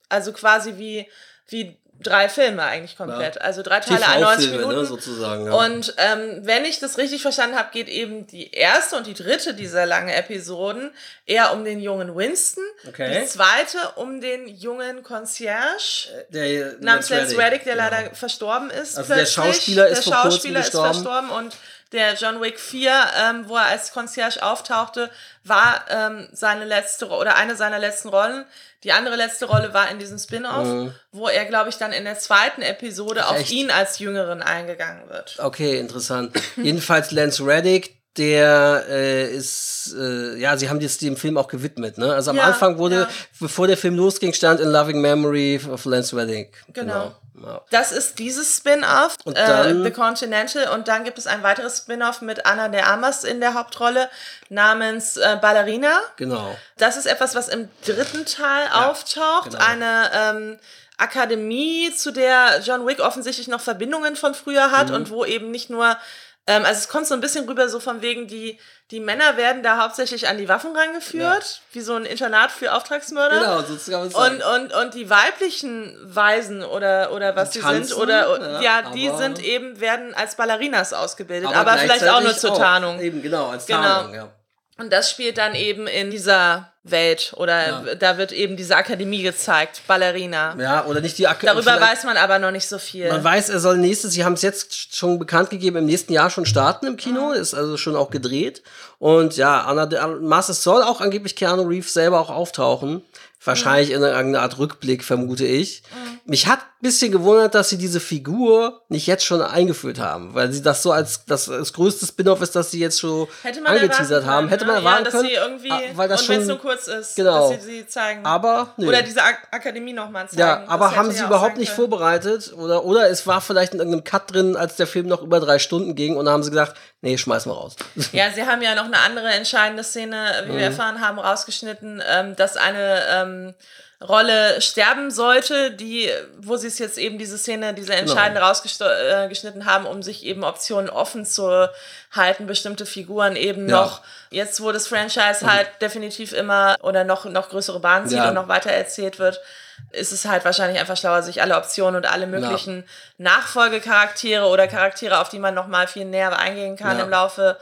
Also quasi wie, wie drei Filme eigentlich komplett. Ja. Also drei Teile an 90 TV-Filme, Minuten. ne, sozusagen. Ja. Und ähm, wenn ich das richtig verstanden habe, geht eben die erste und die dritte dieser langen Episoden eher um den jungen Winston. Okay. Die zweite um den jungen Concierge. der Namens Lance Reddick, der genau. leider verstorben ist. Also der plötzlich. Schauspieler ist der vor kurzem Schauspieler ist gestorben. verstorben und der John Wick 4, ähm, wo er als Concierge auftauchte, war ähm, seine letzte oder eine seiner letzten Rollen. Die andere letzte Rolle war in diesem Spin-off, wo er, glaube ich, dann in der zweiten Episode auf Mhm. echt? ihn als Jüngeren eingegangen wird. Okay, interessant. Jedenfalls Lance Reddick, der äh, ist, äh, ja, sie haben jetzt dem Film auch gewidmet, ne? Also am Ja, Anfang wurde, ja. bevor der Film losging, stand in Loving Memory of Lance Wedding. Genau. Ja. Das ist dieses Spin-off, äh, The Continental. Und dann gibt es ein weiteres Spin-off mit Anna de Armas in der Hauptrolle namens äh, Ballerina. Genau. Das ist etwas, was im dritten Teil auftaucht. genau. Eine ähm, Akademie, zu der John Wick offensichtlich noch Verbindungen von früher hat Mhm. und wo eben nicht nur, ähm, also es kommt so ein bisschen rüber, so von wegen, die, die Männer werden da hauptsächlich an die Waffen rangeführt, wie so ein Internat für Auftragsmörder. Genau, so kann man es sagen. Und, und, und die weiblichen Waisen oder, oder was Die sie tanzen, sind, oder ja, ja, die aber- sind eben, werden als Ballerinas ausgebildet, aber, vielleicht auch nur zur Tarnung. Eben, genau, als Genau. Tarnung, ja. Und das spielt dann eben in dieser Welt oder Ja. da wird eben diese Akademie gezeigt, Ballerina. Ja, oder nicht die Ak Darüber weiß man aber noch nicht so viel. Man weiß, er soll nächstes, sie haben es jetzt schon bekannt gegeben, im nächsten Jahr schon starten im Kino, Mhm. ist also schon auch gedreht. Und ja, Anna de Armas, es soll auch angeblich Keanu Reeves selber auch auftauchen. Wahrscheinlich Mhm. in irgendeiner Art Rückblick, vermute ich. Mich hat ein bisschen gewundert, dass sie diese Figur nicht jetzt schon eingeführt haben, weil sie das so als das, das größte Spin-off ist, das sie jetzt schon angeteasert haben. können, Hätte man ne? erwarten ja, dass können. sie irgendwie, ah, weil das und wenn es schon, nur kurz ist, genau. dass sie sie zeigen. aber nö. oder diese Ak Akademie nochmal zeigen. Ja, aber haben sie überhaupt nicht können. vorbereitet oder oder es war vielleicht in irgendeinem Cut drin, als der Film noch über drei Stunden ging und dann haben sie gesagt, nee, schmeißen wir raus. Ja, sie haben ja noch eine andere entscheidende Szene, wie Mhm. wir erfahren haben, rausgeschnitten, ähm, dass eine ähm, Rolle sterben sollte, die, wo sie es jetzt eben diese Szene, diese entscheidende rausgeschnitten haben, um sich eben Optionen offen zu halten, bestimmte Figuren eben Ja. noch, jetzt wo das Franchise halt definitiv immer oder noch, noch größere Bahnen zieht Ja. und noch weiter erzählt wird, ist es halt wahrscheinlich einfach schlauer, sich alle Optionen und alle möglichen Nachfolgecharaktere oder Charaktere, auf die man noch mal viel näher eingehen kann Ja. im Laufe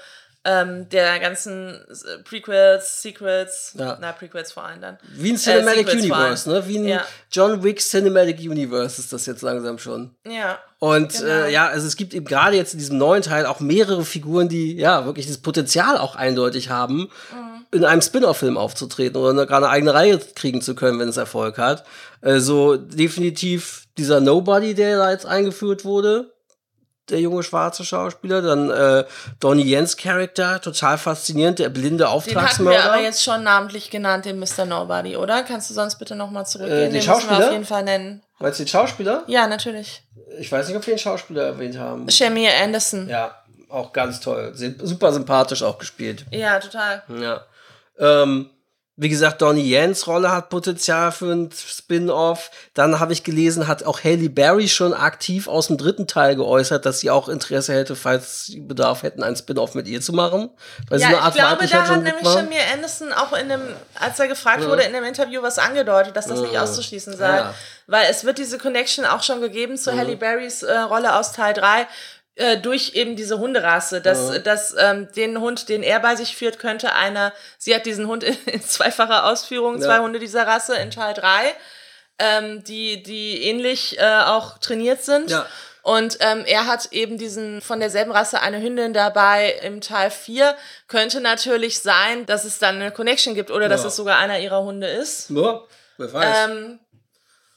ähm, der ganzen äh, Prequels, Sequels, Ja. na, Prequels vor allem dann. Wie ein Cinematic Sequels vor allem. Universe, ne? Wie ein Ja. John Wick Cinematic Universe ist das jetzt langsam schon. Ja. Und Genau. äh, ja, also es gibt eben gerade jetzt in diesem neuen Teil auch mehrere Figuren, die ja wirklich das Potenzial auch eindeutig haben, Mhm. in einem Spin-off-Film aufzutreten oder eine, gerade eine eigene Reihe kriegen zu können, wenn es Erfolg hat. Also definitiv dieser Nobody, der da jetzt eingeführt wurde, der junge schwarze Schauspieler, dann äh, Donnie Jens Charakter, total faszinierend, der blinde Den hatten Auftragsmörder. wir aber jetzt schon namentlich genannt, den Mr. Nobody, oder? Kannst du sonst bitte nochmal zurückgehen? Äh, den den müssen wir Schauspieler? auf jeden Fall nennen. Meinst du den Schauspieler? Ja, natürlich. Ich weiß nicht, ob wir den Schauspieler erwähnt haben. Shamir Anderson. Ja, auch ganz toll. Super sympathisch auch gespielt. Ja, total. Ja. Ähm, wie gesagt, Donnie Jens Rolle hat Potenzial für ein Spin-off. Dann habe ich gelesen, hat auch Haley Berry schon aktiv aus dem dritten Teil geäußert, dass sie auch Interesse hätte, falls sie Bedarf hätten, ein Spin-off mit ihr zu machen. Weil sie Ja, eine ich Art glaube, weiblicher da hat nämlich war. Shamir Anderson auch in dem, als er gefragt wurde, in dem Interview was angedeutet, dass das nicht auszuschließen sei. Ja. Weil es wird diese Connection auch schon gegeben zu Halle Berrys äh, Rolle aus Teil 3 äh, durch eben diese Hunderasse, dass, dass ähm, den Hund, den er bei sich führt, könnte einer, sie hat diesen Hund in, in zweifacher Ausführung, zwei Ja. Hunde dieser Rasse in Teil 3, ähm, die, die ähnlich äh, auch trainiert sind. Ja. Und ähm, er hat eben diesen von derselben Rasse eine Hündin dabei im Teil 4. Könnte natürlich sein, dass es dann eine Connection gibt oder dass Ja. es sogar einer ihrer Hunde ist. Ja, wer weiß. Ähm,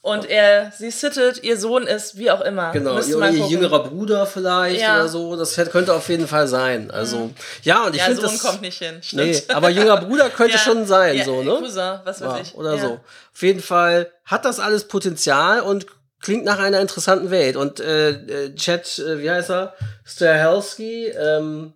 und er sie sittet, ihr Sohn ist, wie auch immer. Genau, ihr, ihr jüngerer Bruder vielleicht Ja. Mhm. oder so. Das könnte auf jeden Fall sein. Also, ja, und ich Ja, finde Sohn das. kommt nicht hin. Nee, Stimmt. aber jüngerer Bruder könnte Ja, schon sein, so, ne? Cousin, was weiß ich. oder so. Auf jeden Fall hat das alles Potenzial und klingt nach einer interessanten Welt. Und äh, äh, Chad, äh, wie heißt er? Stahelski, ähm,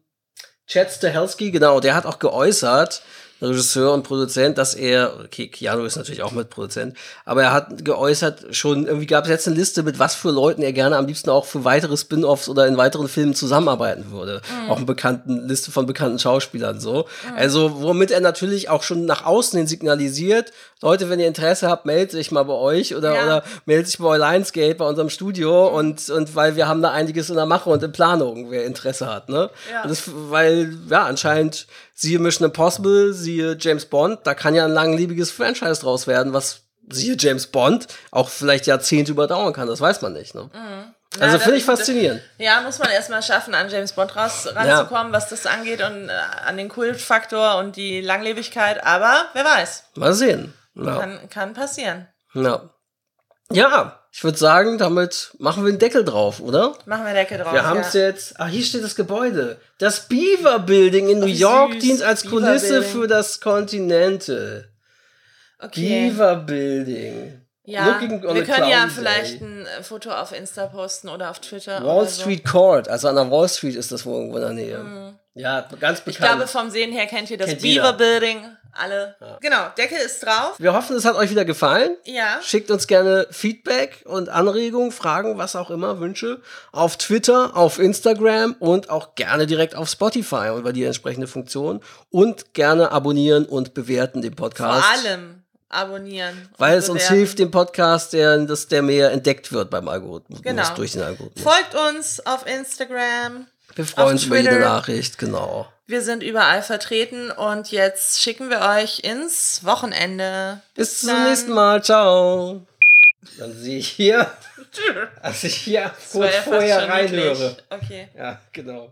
Chad Stahelski, genau, der hat auch geäußert, Regisseur und Produzent, dass er, okay, Keanu ist natürlich auch Mitproduzent, aber er hat geäußert, schon, irgendwie gab es jetzt eine Liste, mit was für Leuten er gerne am liebsten auch für weitere Spin-offs oder in weiteren Filmen zusammenarbeiten würde. Auch eine bekannten Liste von bekannten Schauspielern so. Also, womit er natürlich auch schon nach außen hin signalisiert, Leute, wenn ihr Interesse habt, meldet euch mal bei euch oder, Ja. oder meldet sich bei Lionsgate, bei unserem Studio und, und weil wir haben da einiges in der Mache und in Planung, wer Interesse hat, ne? Ja. Das, weil, ja, anscheinend siehe Mission Impossible, siehe James Bond, da kann ja ein langlebiges Franchise draus werden, was siehe James Bond auch vielleicht Jahrzehnte überdauern kann, das weiß man nicht, ne? Also Mhm. das- finde ich faszinierend. Ja, muss man erstmal schaffen, an James Bond raus, ranzukommen, was das angeht und äh, an den Kultfaktor und die Langlebigkeit. Aber wer weiß, Mal sehen. Ja. kann, kann passieren. Ja. Ja, ich würde sagen, damit machen wir einen Deckel drauf, oder? Machen wir Decke drauf. Wir haben es ja. jetzt. Ah, hier steht das Gebäude. Das Beaver Building in New York süß. dient als Beaver Kulisse Building. für das Continental. Okay. Beaver Building. Ja, wir können ja vielleicht day. ein äh, Foto auf Insta posten oder auf Twitter. Wall so. Street Court, also an der Wall Street ist das wohl irgendwo in der Nähe. Ja, ganz bekannt. Ich glaube, vom Sehen her kennt ihr das Kennt Beaver jeder. Building. Alle. Genau, Deckel ist drauf. wir hoffen, es hat euch wieder gefallen. Ja. Schickt uns gerne Feedback und Anregungen, Fragen, was auch immer, Wünsche auf Twitter, auf Instagram und auch gerne direkt auf Spotify über die entsprechende Funktion und gerne abonnieren und bewerten den Vor Podcast. allem abonnieren. Weil es uns bewerten. hilft, dem Podcast, der, dass der mehr entdeckt wird beim Algorithmus, Genau. durch den Algorithmus. Folgt uns auf Instagram. Wir freuen uns über jede. Nachricht, genau. Wir sind überall vertreten und jetzt schicken wir euch ins Wochenende. Bis zum dann. nächsten Mal, ciao. Dann sehe ich hier, als ich hier kurz ja vorher reinhöre. Okay. Ja, genau.